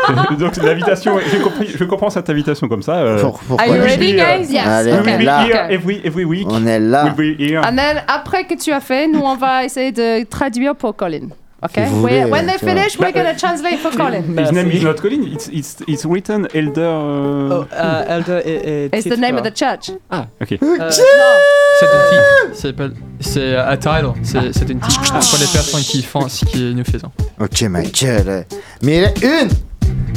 Donc l'invitation, j'ai compris, je comprends cette invitation comme ça. euh, Pour- pourquoi Are you ready, euh, guys? Yes. Allez, we on will est be là. here every, every week. On est là. We'll be here. And then, après que tu as fait, nous, on va essayer de traduire pour Colin. OK? Si vous We- voulez, when they tu vois. finish, we're going to translate for Colin. His name is not Colin, it's, it's, it's written Elder. euh, Oh, euh, Elder et, et It's the name of the church. Ah, ok. Euh, C'est un titre. C'est s'appelle- C'est un title. C'est c'est une titre pour les personnes qui font ce que nous faisons. Ok, Michael. Mais une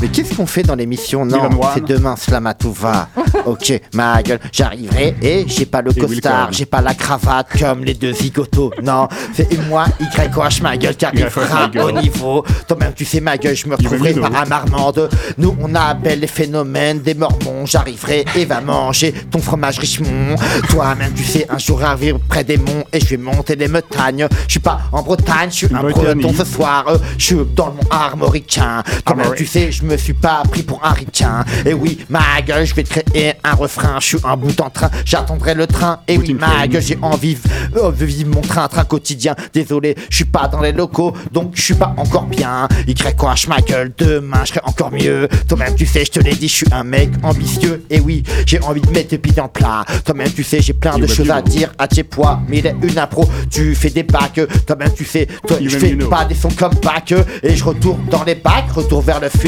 Mais qu'est-ce qu'on fait dans l'émission Non, c'est demain, Slamatouva. ok, ma gueule, j'arriverai et j'ai pas le costard, j'ai pas la cravate comme les deux zigotos. Non, c'est moi, YOH, ma gueule, qui arrivera au niveau. Toi-même, tu sais, ma gueule, je me retrouverai par un marmande. Nous, on appelle les phénomènes des mormons. J'arriverai et va manger ton fromage Richemont. Toi-même, tu sais, un jour arriver près des monts et je vais monter les montagnes. Je suis pas en Bretagne, je suis un breton ce soir. Je suis dans le mont armoricain. Toi-même, tu sais, je me suis pas pris pour un ricain. Et oui, ma gueule, je vais te créer un refrain. Je suis un bout en train, j'attendrai le train. Et oui, ma gueule, j'ai envie euh, de vivre mon train, train quotidien. Désolé, je suis pas dans les locaux, donc je suis pas encore bien. YOH, ma gueule, demain, je serai encore mieux. Toi-même, tu sais, je te l'ai dit, je suis un mec ambitieux. Et oui, j'ai envie de mettre pieds le plat. Toi-même, tu sais, j'ai plein de choses à dire à tes poids. Mais il est une impro, tu fais des bacs. Toi-même, tu sais, toi, je fais pas des sons comme bac. Et je retourne dans les bacs, retour vers le futur.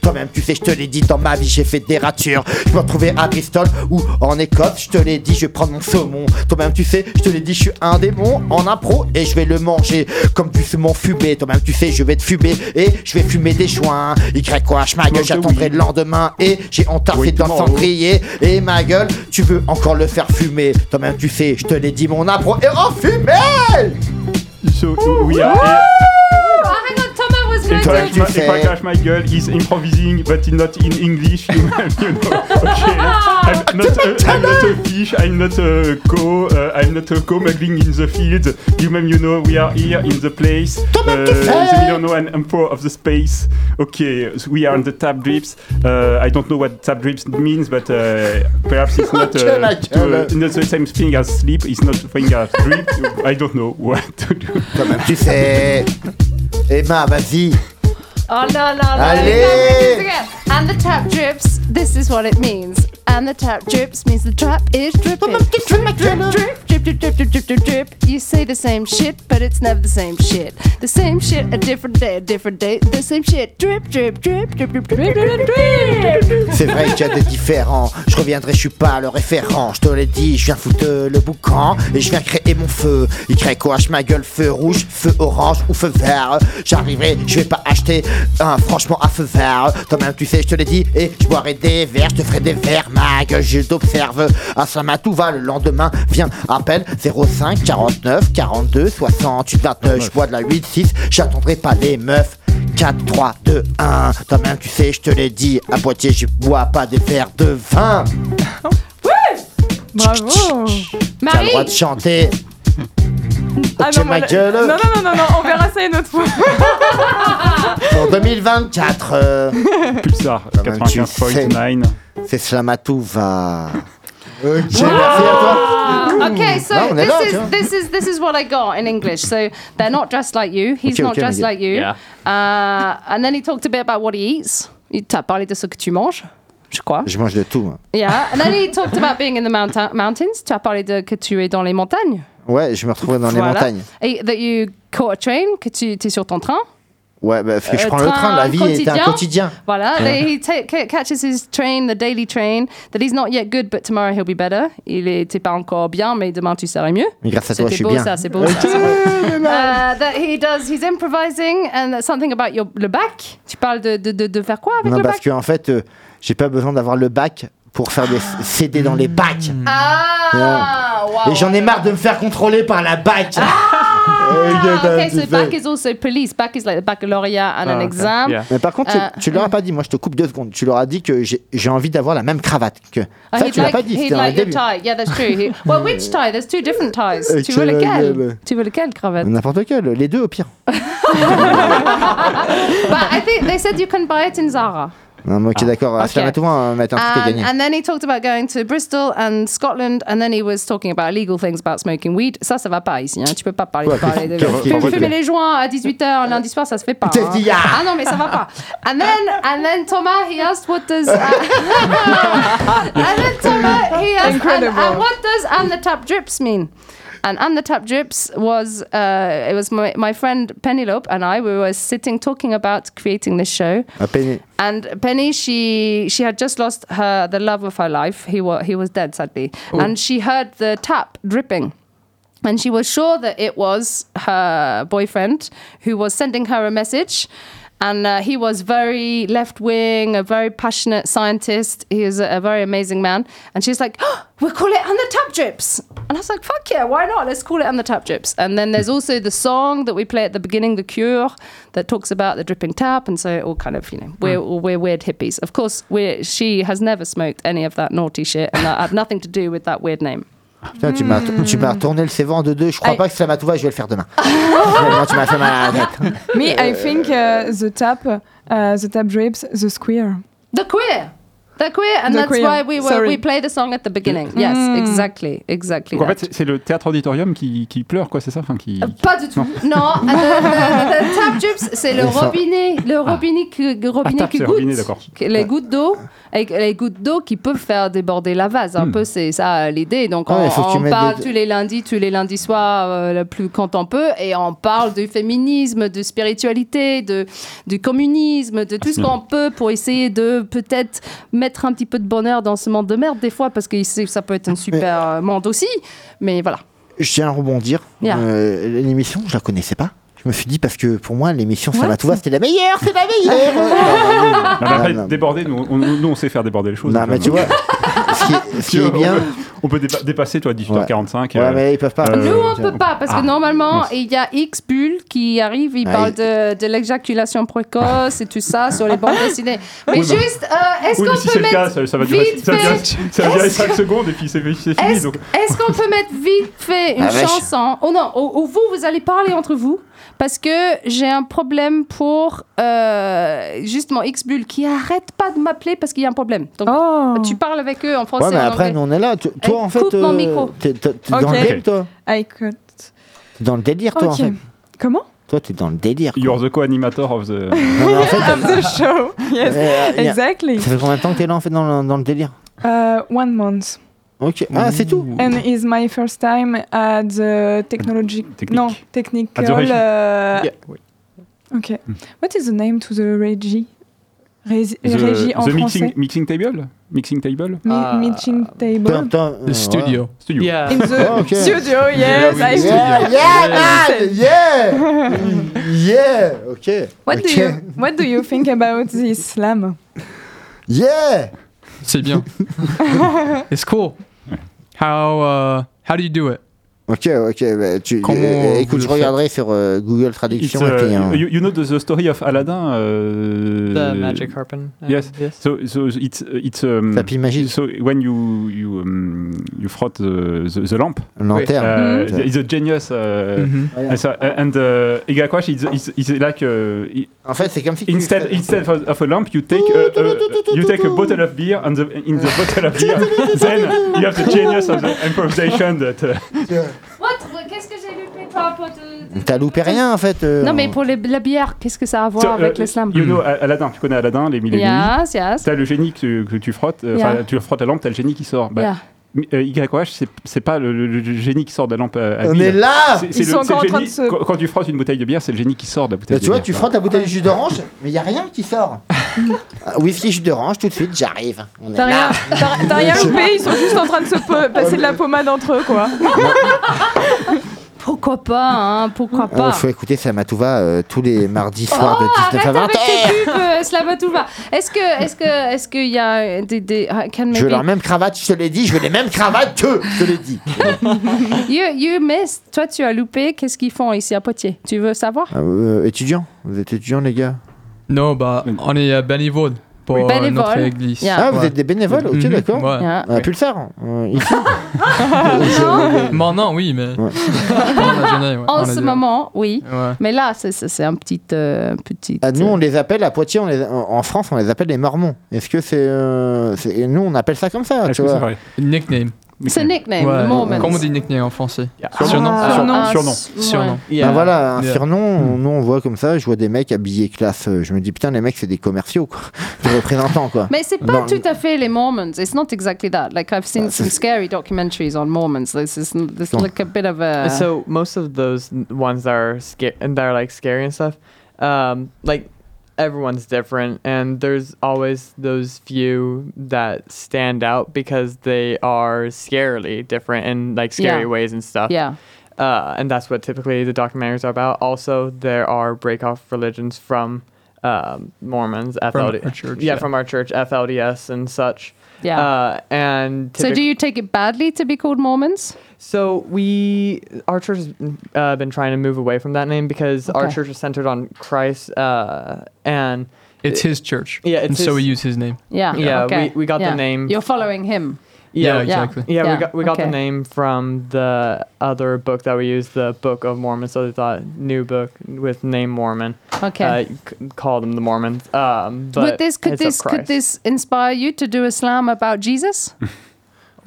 Toi-même, tu sais, je te l'ai dit, dans ma vie, j'ai fait des ratures. Je me retrouvais à Bristol ou en Écosse, je te l'ai dit, je vais prendre mon saumon. Toi-même, tu sais, je te l'ai dit, je suis un démon en impro et je vais le manger comme du saumon fumé. Toi-même, tu sais, je vais te fumer et je vais fumer des joints. Y quoi, ma gueule, j'attendrai le lendemain et j'ai entassé dans le cendrier. Et ma gueule, tu veux encore le faire fumer. Toi-même, tu sais, je te l'ai dit, mon impro est en fumée! So we are. If I, to. if I catch my girl is improvising, but not in English, you, you know. Okay, I'm not, a, I'm not a fish. I'm not a co. Uh, I'm not a co-muggling in the field. You, know, we are here in the place. Uh, the Milano and Emperor of the space. Okay, so we are on the tap drips. Uh, I don't know what tap drips means, but uh, perhaps it's not, uh, to, uh, not the same thing as sleep. It's not the thing as drip. I don't know what to do. Toi-même, tu sais. Emma, vas-y. Oh no no no! Allez! you can't make this again. And the tap drips. This is what it means. And the tap drips means the trap is dripping. Drip, drip, drip, drip, drip, drip, drip, drip, drip, drip. You say the same shit, but it's never the same shit. The same shit a different day, a different day. The same shit. Drip, drip, drip, drip, drip, drip, drip, drip, drip. C'est vrai qu'il y a des différents. Je reviendrai, je suis pas le référent. Je te l'ai dit, je viens foutre le boucan et je viens créer mon feu. Il crée quoi ma gueule, feu rouge, feu orange ou feu vert. J'arriverai, je vais pas acheter un franchement à feu vert. Toi-même, tu sais, je te l'ai dit, et je boirai des verres, je te ferai des verres, ma gueule, je t'observe. À va le lendemain, viens, appelle 05 49 42 68 29. Je bois de la 8 6, j'attendrai pas les meufs. 4, 3, 2, 1. Toi-même, tu sais, je te l'ai dit. À Poitiers, je bois pas des verres de vin. Bravo T'as le droit de chanter. Ah non, ma gueule. non, non, non, non, non, on verra ça une autre fois. Pour 2024. euh, Pulsar même, tu 95.9. c'est Slamatou va. Ok, merci à toi. Okay, so on est this là, is tu vois. this is this is what I got in English. So they're not dressed like you. He's Okay, not okay, dressed Miguel. like you. Yeah. Uh, and then he talked a bit about what he eats. Il t'a parlé de ce que tu manges, je crois. Je mange de tout. hein. Yeah. And then he talked about being in the mountain, mountains. Tu as parlé de que tu es dans les montagnes. Ouais, je me retrouve dans les Voilà. montagnes. Et that you caught a train, que tu es sur ton train. Ouais, bah, parce que je Euh, prends le train. La vie est un quotidien. quotidien. Voilà. That he catches his train, the daily train. That he's not yet good, but tomorrow he'll be better. Il était pas encore bien, mais demain tu seras mieux. Mais grâce à toi, je suis beau bien. c'est beau ça. c'est beau. Uh, that he does, he's improvising and that's something about your, le bac. Tu parles de, de, de, de faire quoi avec Non, le parce bac que en fait, euh, j'ai pas besoin d'avoir le bac pour faire des CD dans les bacs. Ah, wow. Et j'en ai marre de me faire contrôler par la bac. Ah, okay, so bac is also police. Bac is like the baccalaureate and an okay. exam. Yeah. Mais par contre, tu, Euh, tu leur as pas dit, moi je te coupe deux secondes, tu leur as dit que j'ai envie d'avoir la même cravate que. Oh, Ça, tu l'as like, pas dit, he'd like your début. tie. Yeah, that's true. He, well, which tie? There's two different ties. Euh, tu veux lequel? Tu veux lequel, cravate? N'importe quel, les deux au pire. But I think they said you can buy it in Zara. Non, mais ok, d'accord, ok. okay. à And, and then he talked about going to Bristol and Scotland, and then he was talking about illegal things about smoking weed. Ça, ça va pas ici. Hein. Tu peux pas parler, Ouais, parler de fumer, les joints à 18h un lundi soir, ça se fait pas. Hein. qu'il y a Ah non, mais ça va pas. And then, and then Thomas, he asked what does. uh, and then Thomas, he asked, and, and what does and the tap drips mean? And and the tap drips was uh, it was my, my friend Penelope and I. We were sitting talking about creating this show, À peine. and Penny, she she had just lost her the love of her life. He was he was dead sadly, and she heard the tap dripping. And she was sure that it was her boyfriend who was sending her a message. And uh, he was very left wing, a very passionate scientist. He was a, a very amazing man. And she's like, oh, we'll call it And the Tap Drips. And I was like, fuck yeah, why not? Let's call it And the Tap Drips. And then there's also the song that we play at the beginning, The Cure, that talks about the dripping tap. And so it all kind of, you know, we're, we're weird hippies. Of course, we're, she has never smoked any of that naughty shit. And that had nothing to do with that weird name. Putain, tu m'as tu m'as retourné le CV en deux deux. Je crois Aïe. pas que Slamatouva, je vais le faire demain. Vraiment, tu m'as fait mal à la tête. Me, I think uh, the tap, uh, the tap drips, the square. The queer. The queer, and The that's queer, why we were, we play the song at the beginning. Yes, Mm. exactly, exactly. Donc en fait, c'est- le théâtre auditorium qui, qui pleure, quoi, c'est ça? Enfin, qui... Euh, Pas du tout. Non, the, the- the tap drips, c'est le robinet, le robinet, qui, le robinet tap, qui goûte, robinet, les gouttes d'eau, les gouttes d'eau qui peuvent faire déborder la vase. Un Hmm. peu, c'est ça l'idée. Donc Ah on, on parle des- tous les lundis, tous les lundis soirs, euh, le plus quand on peut, et on parle du féminisme, de spiritualité, de du communisme, de tout ce qu'on peut pour essayer de peut-être mettre un petit peu de bonheur dans ce monde de merde des fois, parce que ça peut être un super euh, monde aussi. Mais voilà. Je tiens à rebondir. Yeah. Euh, l'émission, je la connaissais pas. Je me suis dit parce que pour moi l'émission ça What va tout va c'était la meilleure c'est la meilleure non, non, Non, mais après, non, non. déborder, nous on, nous, on sait faire déborder les choses. Non, mais euh, tu vois ce qui est, ce qui tu vois, est bien On peut, dépa- dépasser, toi, 18h45. ouais euh, mais ils peuvent pas euh, Nous, on peut pas, parce que Ah, normalement, il y a X Bull qui arrive, il Ah, parle il- de, de l'éjaculation précoce et tout ça sur les bandes dessinées. Mais Oui, juste, euh, est-ce Oui, qu'on si peut c'est le cas, mettre ça, ça va durer, vite ça va durer, fait- ça va durer Est-ce- 5 secondes et puis c'est c'est fini. Est-ce Donc, qu'on peut mettre vite fait une Ah, chanson Oh non, où vous, vous allez parler entre vous parce que j'ai un problème pour euh, justement X-Bull qui arrête pas de m'appeler parce qu'il y a un problème. Donc Oh. tu parles avec en français. ouais mais en après anglais. nous on est là Tu- toi en fait coupe mon micro. t'es t'es- t'es dans Ok. le délire toi I could. t'es dans le délire toi en Ok. fait Comment toi t'es dans le délire quoi. you're the co-animator of the. Non, mais en fait Of the show. Yes. euh, y a- Exactly. ça fait combien de temps que t'es là en fait dans le, dans le délire Uh, one month. ok ah c'est tout And it's my first time at the technology. Technique. No, technical. At the régie. uh, Yeah. Okay. What is the name to the régie? Régi, The, régie en the français? mixing, mixing table? Mixing table Mi-. Meeting Attends, table. The studio. Studio. Yeah. In the Oh, okay. studio, yes. ouais. I yeah yeah man yeah yeah ok What do ok. you What do you think about this slam? yeah C'est bien. It's cool. How uh, how do you do it? Ok, ok. bah, tu, Comment euh, vous écoute, je faites regarderai sur euh, Google Traduction. uh, et puis, hein. you, you know the, the story of Aladdin uh, The magic harpin. uh, Yes. So, so it's it's um, Tapis magique, so when you you um, you frotte the, the, the lamp, lanterne. uh, Mhm. it's a genius. Uh, Mhm. and so, and uh, Igakwash is is is like uh, En fait, c'est comme si instead instead of, of a lamp, you take a, a, you take a bottle of beer, and the, in the bottle of beer, then you have the genius of the improvisation that. Uh, What Qu'est-ce que j'ai loupé par rapport de- de- T'as loupé rien en fait. euh, Non, mais pour les- la bière, qu'est-ce que ça a à voir so, avec uh, le slam You know Aladdin, tu connais Aladdin, les mille et une nuits. Yes, yes. T'as le génie que tu, que tu frottes, euh, enfin Yeah. tu frottes la lampe, t'as le génie qui sort. Bah, Yeah. euh, YOH, c'est c'est pas le, le- le génie qui sort de la lampe à, à On huile. est là C'est- c'est Ils le- sont c'est encore le en train génie- de se- quand, quand tu frottes une bouteille de bière, c'est le génie qui sort de la bouteille Bah, de tu vois, bière. tu frottes ta bouteille de jus d'orange, mais il n'y a rien qui sort. Ah, Whisky, jus d'orange, tout de suite, j'arrive. On est T'as rien, là. t'as- t'as rien loupé, ils sont juste en train de se po- passer de la pommade entre eux, quoi. Pourquoi pas, hein Pourquoi Il pas faut écouter Samatouva euh, tous les mardis Oh, soirs de 19 à arrête 20 avec tes pubs, euh, Slavatouva. Est-ce que, est-ce que, est-ce qu'il y a des, des ah, Je veux leur même cravate, je te l'ai dit, je veux les mêmes cravates qu'eux, je te l'ai dit. You, you missed. Toi, tu as loupé. Qu'est-ce qu'ils font ici à Poitiers? Tu veux savoir? Ah, euh, étudiants, vous êtes étudiants les gars? Non, bah, on est euh, bénévole pour Oui. euh, notre église. Yeah. Ah, vous Ouais. êtes des bénévoles, ok, Mhm, d'accord. ouais. Yeah. On a pu le faire. euh, ici. Maintenant, oui, mais. Ouais. Pendant la journée, ouais, En on ce est- moment, oui. Ouais. Mais là, c'est- un petit, euh, petit. Ah, nous, on les appelle à Poitiers, on les, en France, on les appelle les Mormons. Est-ce que c'est. euh, et nous, on appelle ça comme ça, tu vois. vrai? Nickname. C'est nickname, Ouais. the Mormons. Comment on dit nickname en français Yeah. Surnom Ah, Surnom. Un Surnom. ouais. Yeah. Ben voilà, un Yeah. surnom, nous on voit comme ça, je vois des mecs habillés classe. euh, Je me dis, putain, les mecs, c'est des commerciaux, quoi. Des représentants, quoi. Mais c'est pas Non. tout à fait les Mormons. It's not exactly that. Like I've seen Ah, some scary documentaries on Mormons. This is this Non. like a bit of a. so most of those ones that are scary and that are like scary and stuff, um, like everyone's different, and there's always those few that stand out because they are scarily different in like scary Yeah. ways and stuff. yeah. uh, and that's what typically the documentaries are about. Also, there are break-off religions from um, Mormons, FLD, our church, yeah, yeah. from our church, FLDS and such. Yeah. Uh, and so do you take it badly to be called Mormons? so we our church has uh, been trying to move away from that name because our church is centered on Christ, uh, and It's his church. Yeah, it's and so we use his name. Yeah. Yeah, okay. we- we got the name- You're following him. Yeah, Yeah. exactly. Yeah, Yeah, we got we got okay. the name from the other book that we used, the Book of Mormon. So they thought new book with name Mormon. Okay. Uh, c- call them the Mormons. Um, but would this could this could this inspire you to do a slam about Jesus?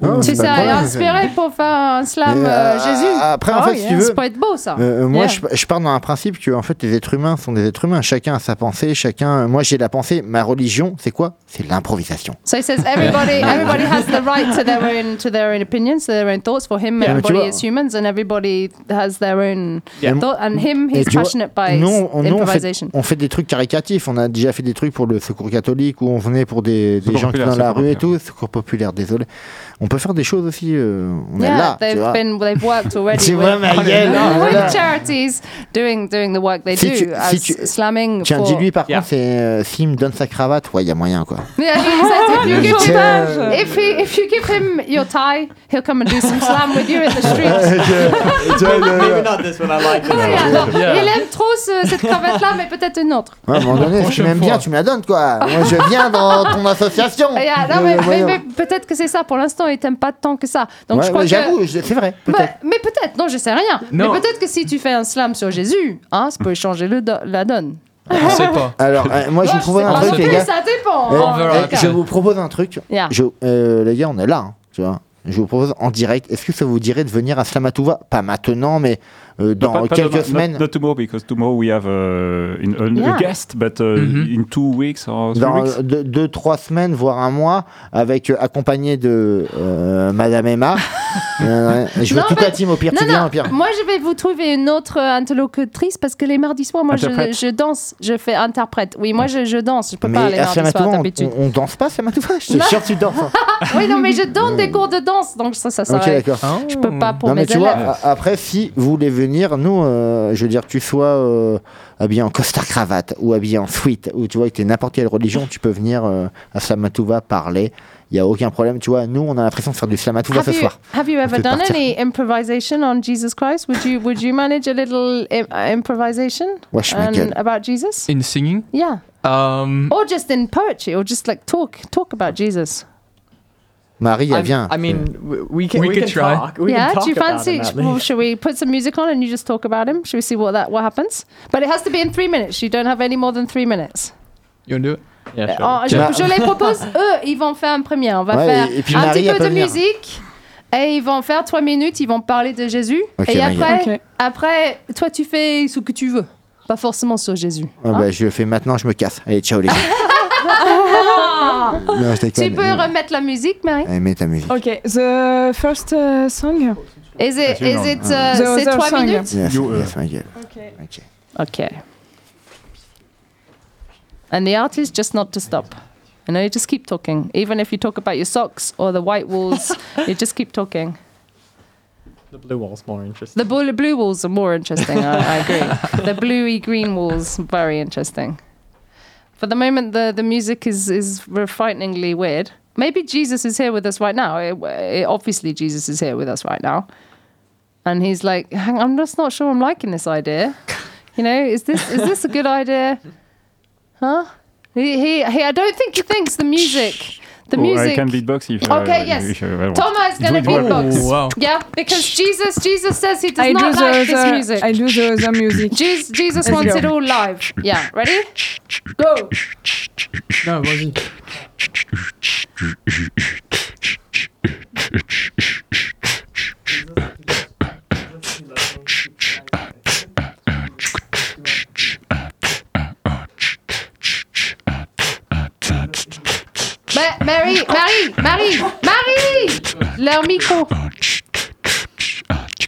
Non, tu c'est problème, inspiré pour faire un slam euh, euh, Jésus. après, en Oh, fait, si tu veux, ça peut être beau ça. Euh, moi, Yeah. je, je pars dans un principe que en fait, les êtres humains sont des êtres humains. Chacun a sa pensée. Chacun. Moi, j'ai la pensée. Ma religion, c'est quoi? C'est l'improvisation. So he says everybody everybody has the right to their own to their own opinions, to their own thoughts. For him, Yeah. Everybody is humans, and everybody has their own Yeah. thought. And him, Et he's vois, passionate by on, nous, on fait, improvisation. on fait des trucs caricatifs. On a déjà fait des trucs pour le secours catholique où on venait pour des, gens qui dans la rue et tout. Secours populaire, désolé. On peut faire des choses aussi. euh, on est yeah, là. tu they've vois. been they've worked already Tu with, vois ma gueule, hein, charities doing doing the work they Si do tu- as si tu- slamming Tiens, for. dis-lui par Yeah. contre, c'est euh, donne sa cravate, ouais, il y a moyen quoi. Yeah, he says if you give him if he if you give him your tie, he'll come and do some slam with you in the streets. Maybe not this one. I like this. Yeah, one. non, Yeah. Il aime trop ce- cette cravate là, mais peut-être une autre. Ouais, à un moment donné, si tu Prochaine m'aimes fois. bien, tu me la donnes quoi. Moi, je viens dans ton association. Yeah, non, mais, mais- voyons. mais peut-être que c'est ça. Pour l'instant, il t'aime pas tant que ça. Donc Ouais, je crois ouais, que. C'est vrai, Bah, mais peut-être, non, je sais rien. Non. Mais peut-être que si tu fais un slam sur Jésus, hein, ça peut changer le do- la donne. On sait pas. Alors, euh, moi, je vous propose un truc, les gars. Ça dépend. Eh, hein, cas. je vous propose un truc. Yeah. Je- euh, les gars, on est là, hein, tu vois. Je vous propose en direct. Est-ce que ça vous dirait de venir à Slamatouva? Pas maintenant, mais euh, dans Not- not- quelques semaines. Not, not tomorrow because tomorrow we have uh, in, a, Yeah. a guest, but uh, Mhm. in two weeks or three dans weeks. deux, deux, trois semaines, voire un mois, avec euh, accompagné de euh, Madame Emma. Euh, je veux Non, toute mais- la team au pire. Non, tu viens au pire. moi je vais vous trouver une autre interlocutrice parce que les mardis soirs, moi je, je danse, je fais interprète. Oui, moi je, je danse, je peux pas Mais les à mardis soirs d'habitude. on, on danse pas Slamatouva Je Non. suis sûr que tu danses. hein. Oui, non, mais je donne des cours de danse, donc ça, ça ok, serait. d'accord. je peux pas pour non, mais mes tu vois, élèves. a- après, si vous voulez venir, nous, euh, je veux dire, que tu sois euh, habillé en costard-cravate ou habillé en sweat, ou tu vois, que tu n'importe quelle religion, tu peux venir euh, à Slamatouva parler. Il n'y a aucun problème. Tu vois, nous, on a l'impression de faire du Slamatouva Have ce you, soir. have you ever done partir. any improvisation on Jesus Christ? Would you would you manage a little im- uh, improvisation Wesh, about Jesus? In singing, Yeah, um, or just in poetry, or just like talk talk about Jesus. Marie, elle I, vient. I mean, we can We we, could can try. talk. We yeah, can talk do you about fancy? well, should we put some music on and you just talk about him? Should we see what that what happens? But it has to be in three minutes. You don't have any more than three minutes. you wanna do it? Yeah, sure. Oh, je, je les propose. Eux, ils vont faire un premier. On va Ouais, faire et- puis un Marie, petit peu de venir. musique. Et ils vont faire trois minutes. Ils vont parler de Jésus. Ok, et après, Ok. après, toi, tu fais ce que tu veux. Pas forcément sur Jésus. Ah hein. bah, je le fais maintenant, je me casse. Allez, ciao les gars. Ah. non, je tu déconne. peux remettre la musique, Marie Allez, mets ta musique. Okay, the first uh, song. Is it, you it, The uh, c'est other trois song. minutes Yes, You, uh, yes, ma gueule. Okay. Ok. Okay. And the art is just not to stop. You know, you just keep talking. Even if you talk about your socks or the white walls, you just keep talking. the blue wall's are more interesting. The blue, blue walls are more interesting, I, I agree. the bluey green walls, very interesting. For the moment, the, the music is, is frighteningly weird. Maybe Jesus is here with us right now. It- it- obviously, Jesus is here with us right now. And he's like, Hang, I'm just not sure I'm liking this idea. You know, is this is this a good idea? Huh? He, he, he I don't think he thinks the music, the oh, I music. can beatbox if. uh, Okay, yes. if, uh, want. Thomas is gonna Do it well. beatbox. Oh, wow. Yeah, because Jesus, Jesus says he does I not do like the, this the music. I do the, the music. Jesus, Jesus Let's wants go. it all live. Yeah, ready? Go. No, vas-y. Ma- Mary, Marie, Marie, Marie! Leur micro.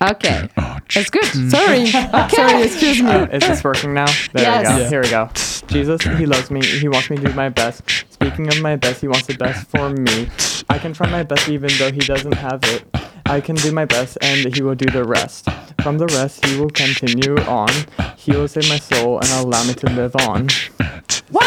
Okay. That's good. Sorry. Okay. Sorry, excuse me. Uh, is this working now? There Yes. we go. Yeah. Here we go. Jesus, he loves me. He wants me to do my best. Speaking of my best, he wants the best for me. I can try my best even though he doesn't have it. I can do my best and he will do the rest. From the rest, he will continue on. He will save my soul and allow me to live on. Wow!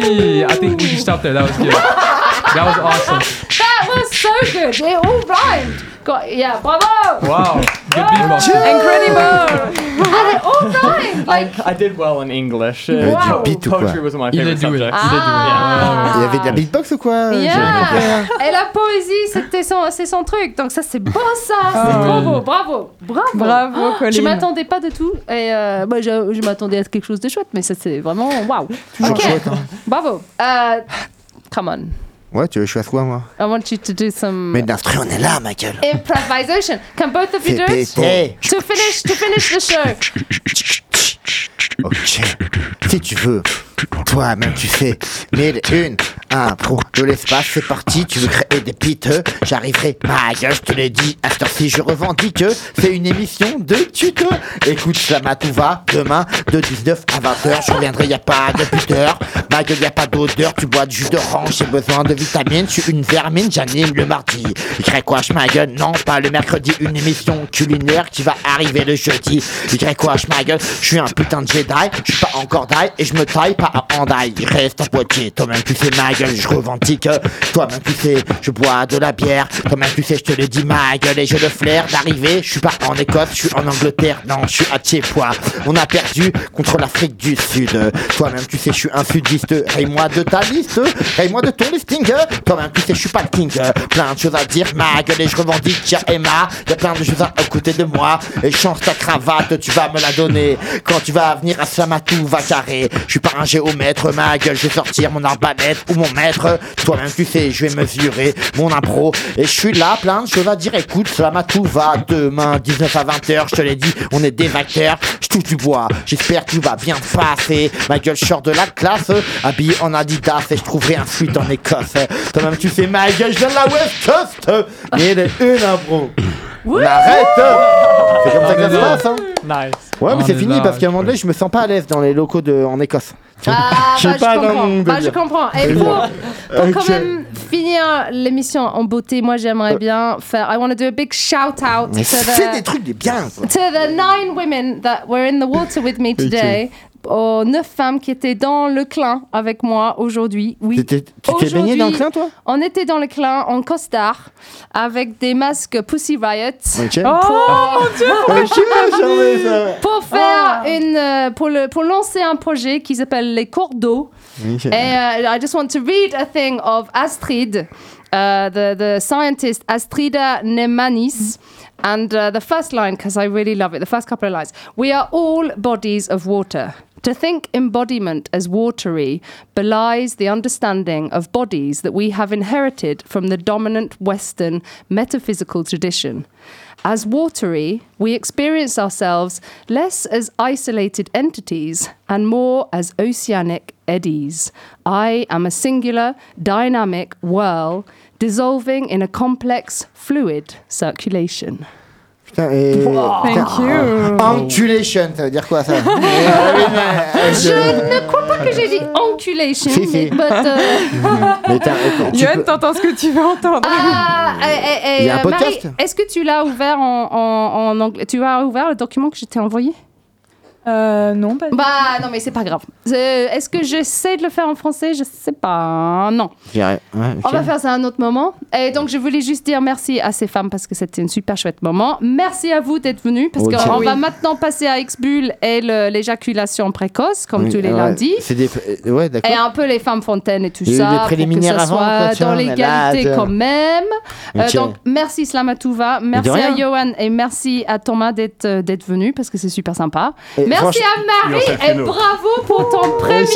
Hey, I think we should stop there. That was good. That was awesome. That was so good. It all rhymed. Got, yeah, bravo! Wow. Good beatbox. Incredible! And all nine. Like, I did well in English. Uh, Ouais, Wow. du beat ou quoi Poetry was my Il favorite subject. Ah. Il y avait de la beatbox ou quoi? Yeah. Et la poésie, c'était son, c'est son truc. Donc ça, c'est beau ça. C'est Ah. trop beau. Bravo. Bravo. Bravo, Colin. Je m'attendais pas de tout. Et euh, moi, je, je m'attendais à quelque chose de chouette, mais ça, c'est vraiment waouh. Toujours Ok. chouette, hein. Bravo. Euh, come on. Ouais, tu veux que je fasse quoi, moi I want you to do some Mais l'instru, on est là, ma gueule. improvisation. Can both of you do it? To finish, to finish the show. Ok. Si tu veux, toi-même tu sais. Mille une, impro de l'espace, c'est parti. Tu veux créer des piteux J'arriverai. Ma gueule, je te l'ai dit. À cette heure-ci, je revendique. C'est une émission de tuto. Écoute, ça m'a tout va. Demain, de 19 à 20h, je reviendrai. Y a pas de puteur. Ma gueule, y a pas d'odeur. Tu bois du jus d'orange. J'ai besoin de vitamines. Je suis une vermine. J'anime le mardi. Y quoi, ma gueule Non, pas le mercredi. Une émission culinaire qui va arriver le jeudi. Y quoi, ma gueule Je suis un putain de Jedi. Je suis pas encore die et je me taille pas à Handaï. Reste en Poitiers. Toi-même, tu sais, ma gueule, je revendique. Toi-même, tu sais, je bois de la bière. Toi-même, tu sais, je te le dis, ma gueule, et je le flaire d'arriver. Je suis pas en Écosse, je suis en Angleterre. Non, je suis à Tchépois. On a perdu contre l'Afrique du Sud. Toi-même, tu sais, je suis un sudiste. Raye-moi de ta liste. Raye-moi de ton listing. Toi-même, tu sais, je suis pas le king. Plein de choses à dire, ma gueule, et je revendique. Tiens, Emma, y a plein de choses à côté de moi. Et change ta cravate, tu vas me la donner. Quand tu vas venir à Slamatou, va carré. Je suis pas un géomètre, ma gueule, je vais sortir mon arbalète ou mon maître. Toi-même, tu sais, je vais mesurer mon impro. Et je suis là, plein de choses à dire. Écoute, Slamatou va demain, 19 à 20h, je te l'ai dit, on est des vainqueurs. Je touche du bois, j'espère que tout va bien se passer. Ma gueule, je sors de la classe, habillé en Adidas et je trouverai un suite en Écosse. Toi-même, tu sais, ma gueule, je viens de la West Coast. Est une impro. On arrête C'est comme ça que ça se passe, hein Nice. Ouais, mais On c'est est fini là, parce qu'à un moment je donné, je me sens pas à l'aise dans les locaux de, en Écosse. Ah, Je sais bah, je pas dans comprends. mon Bah, je délire. comprends. Et pour, pour quand même finir l'émission en beauté, moi j'aimerais bien faire. I want to do a big shout out Mais to fais des the, trucs des biens, quoi. to the nine women that were in the water with me today. Aux neuf femmes qui étaient dans le clin avec moi aujourd'hui. Oui. Tu t'es baigné dans le clin, toi? On était dans le clin en costard avec des masques Pussy Riot. Ok. Pour, j'en ai ça. pour faire une euh, pour le pour lancer un projet qui s'appelle les cours d'eau. Ok. And uh, I just want to read a thing of Astrid, uh, the, the scientist Astrida Nemanis. And uh, the first line, because I really love it, the first couple of lines. We are all bodies of water. To think embodiment as watery belies the understanding of bodies that we have inherited from the dominant Western metaphysical tradition. As watery, we experience ourselves less as isolated entities and more as oceanic eddies. I am a singular, dynamic whirl dissolving in a complex, fluid circulation. Putain, et... Thank you. Enculation, ça veut dire quoi ça Je ne crois pas que j'ai dit enculation, Si, si. but, uh, Mais t'as- attends, tu Yoann, peux- t'entends ce que tu veux entendre. ah, eh, eh, eh, Il y a un euh, podcast. Marie, est-ce que tu l'as ouvert en, en, en anglais? Tu as ouvert le document que je t'ai envoyé? Euh, non, pas Bah non, mais c'est pas grave. Euh, Est-ce que j'essaie de le faire en français? Je sais pas. Non. Ouais. On va faire ça à un autre moment. Et donc, je voulais juste dire merci à ces femmes parce que c'était un super chouette moment. Merci à vous d'être venus parce qu'on Oui. va maintenant passer à X-Bull et l'éjaculation précoce, comme Oui, tous les ouais, lundis. Des. euh, Ouais, d'accord. Et un peu les femmes fontaines et tout eu ça. des pour que préliminaires ça avant, soit quoi, dans l'égalité quand même. Euh, donc, merci Slamatouva, merci à. Johan et merci à Thomas d'être d'être venu parce que c'est super sympa. Et merci franch- à Marie Merci, et bravo pour ton premier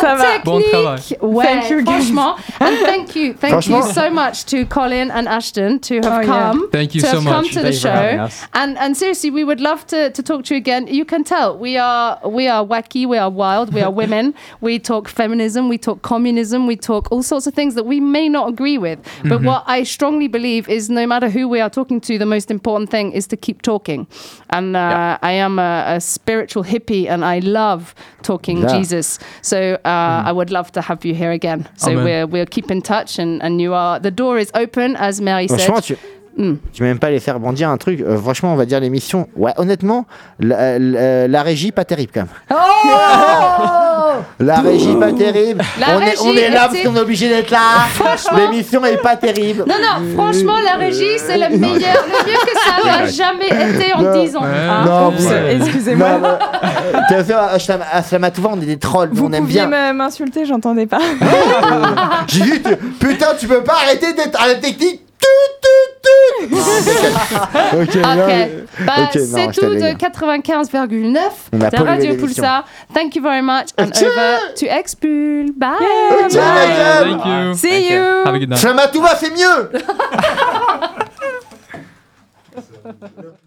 Ça va. technique. Bon travail. Ouais, Thank you, guys. franchement. And thank you, thank you so much to Colin and Ashton to have Oh, yeah. come. Thank you to so have come to the Thank you for having show. And and seriously, we would love to, to talk to you again. You can tell we are we are wacky, we are wild, we are women. we talk feminism, we talk communism, we talk all sorts of things that we may not agree with. But mm-hmm. what I strongly believe is, no matter who we are talking to, the most important thing is to keep talking. And uh, I am a, a spiritual hippie, and I love talking Yeah. Jesus. So uh, I would love to have you here again. So Amen. we're we'll keep in touch, and and you are the door is open, as Mary said. Mm. Tu m'as même pas les faire bondir un truc. Euh, franchement, on va dire l'émission. Ouais, honnêtement, la, la- la régie, pas terrible quand même. Oh La régie, pas terrible. La on, est, on régie est là parce qu'on est obligé d'être là. L'émission est pas terrible. Non, non, franchement, la régie, c'est le meilleur, le mieux que ça n'a jamais été en Non. 10 ans. Ouais. hein. Non, vous- excusez-moi. Tu Aslam- Aslamatouva, on est des trolls, Vous on aime bien. me- m'insulter, j'entendais pas. J'ai dit, putain, tu peux pas arrêter d'être à la technique ok, okay. Bah, c'est tout de 95,9. de Radio Pulsar. Thank you very much. And over to Expul. Bye. Thank you. See you. Have a good night. Fait mieux.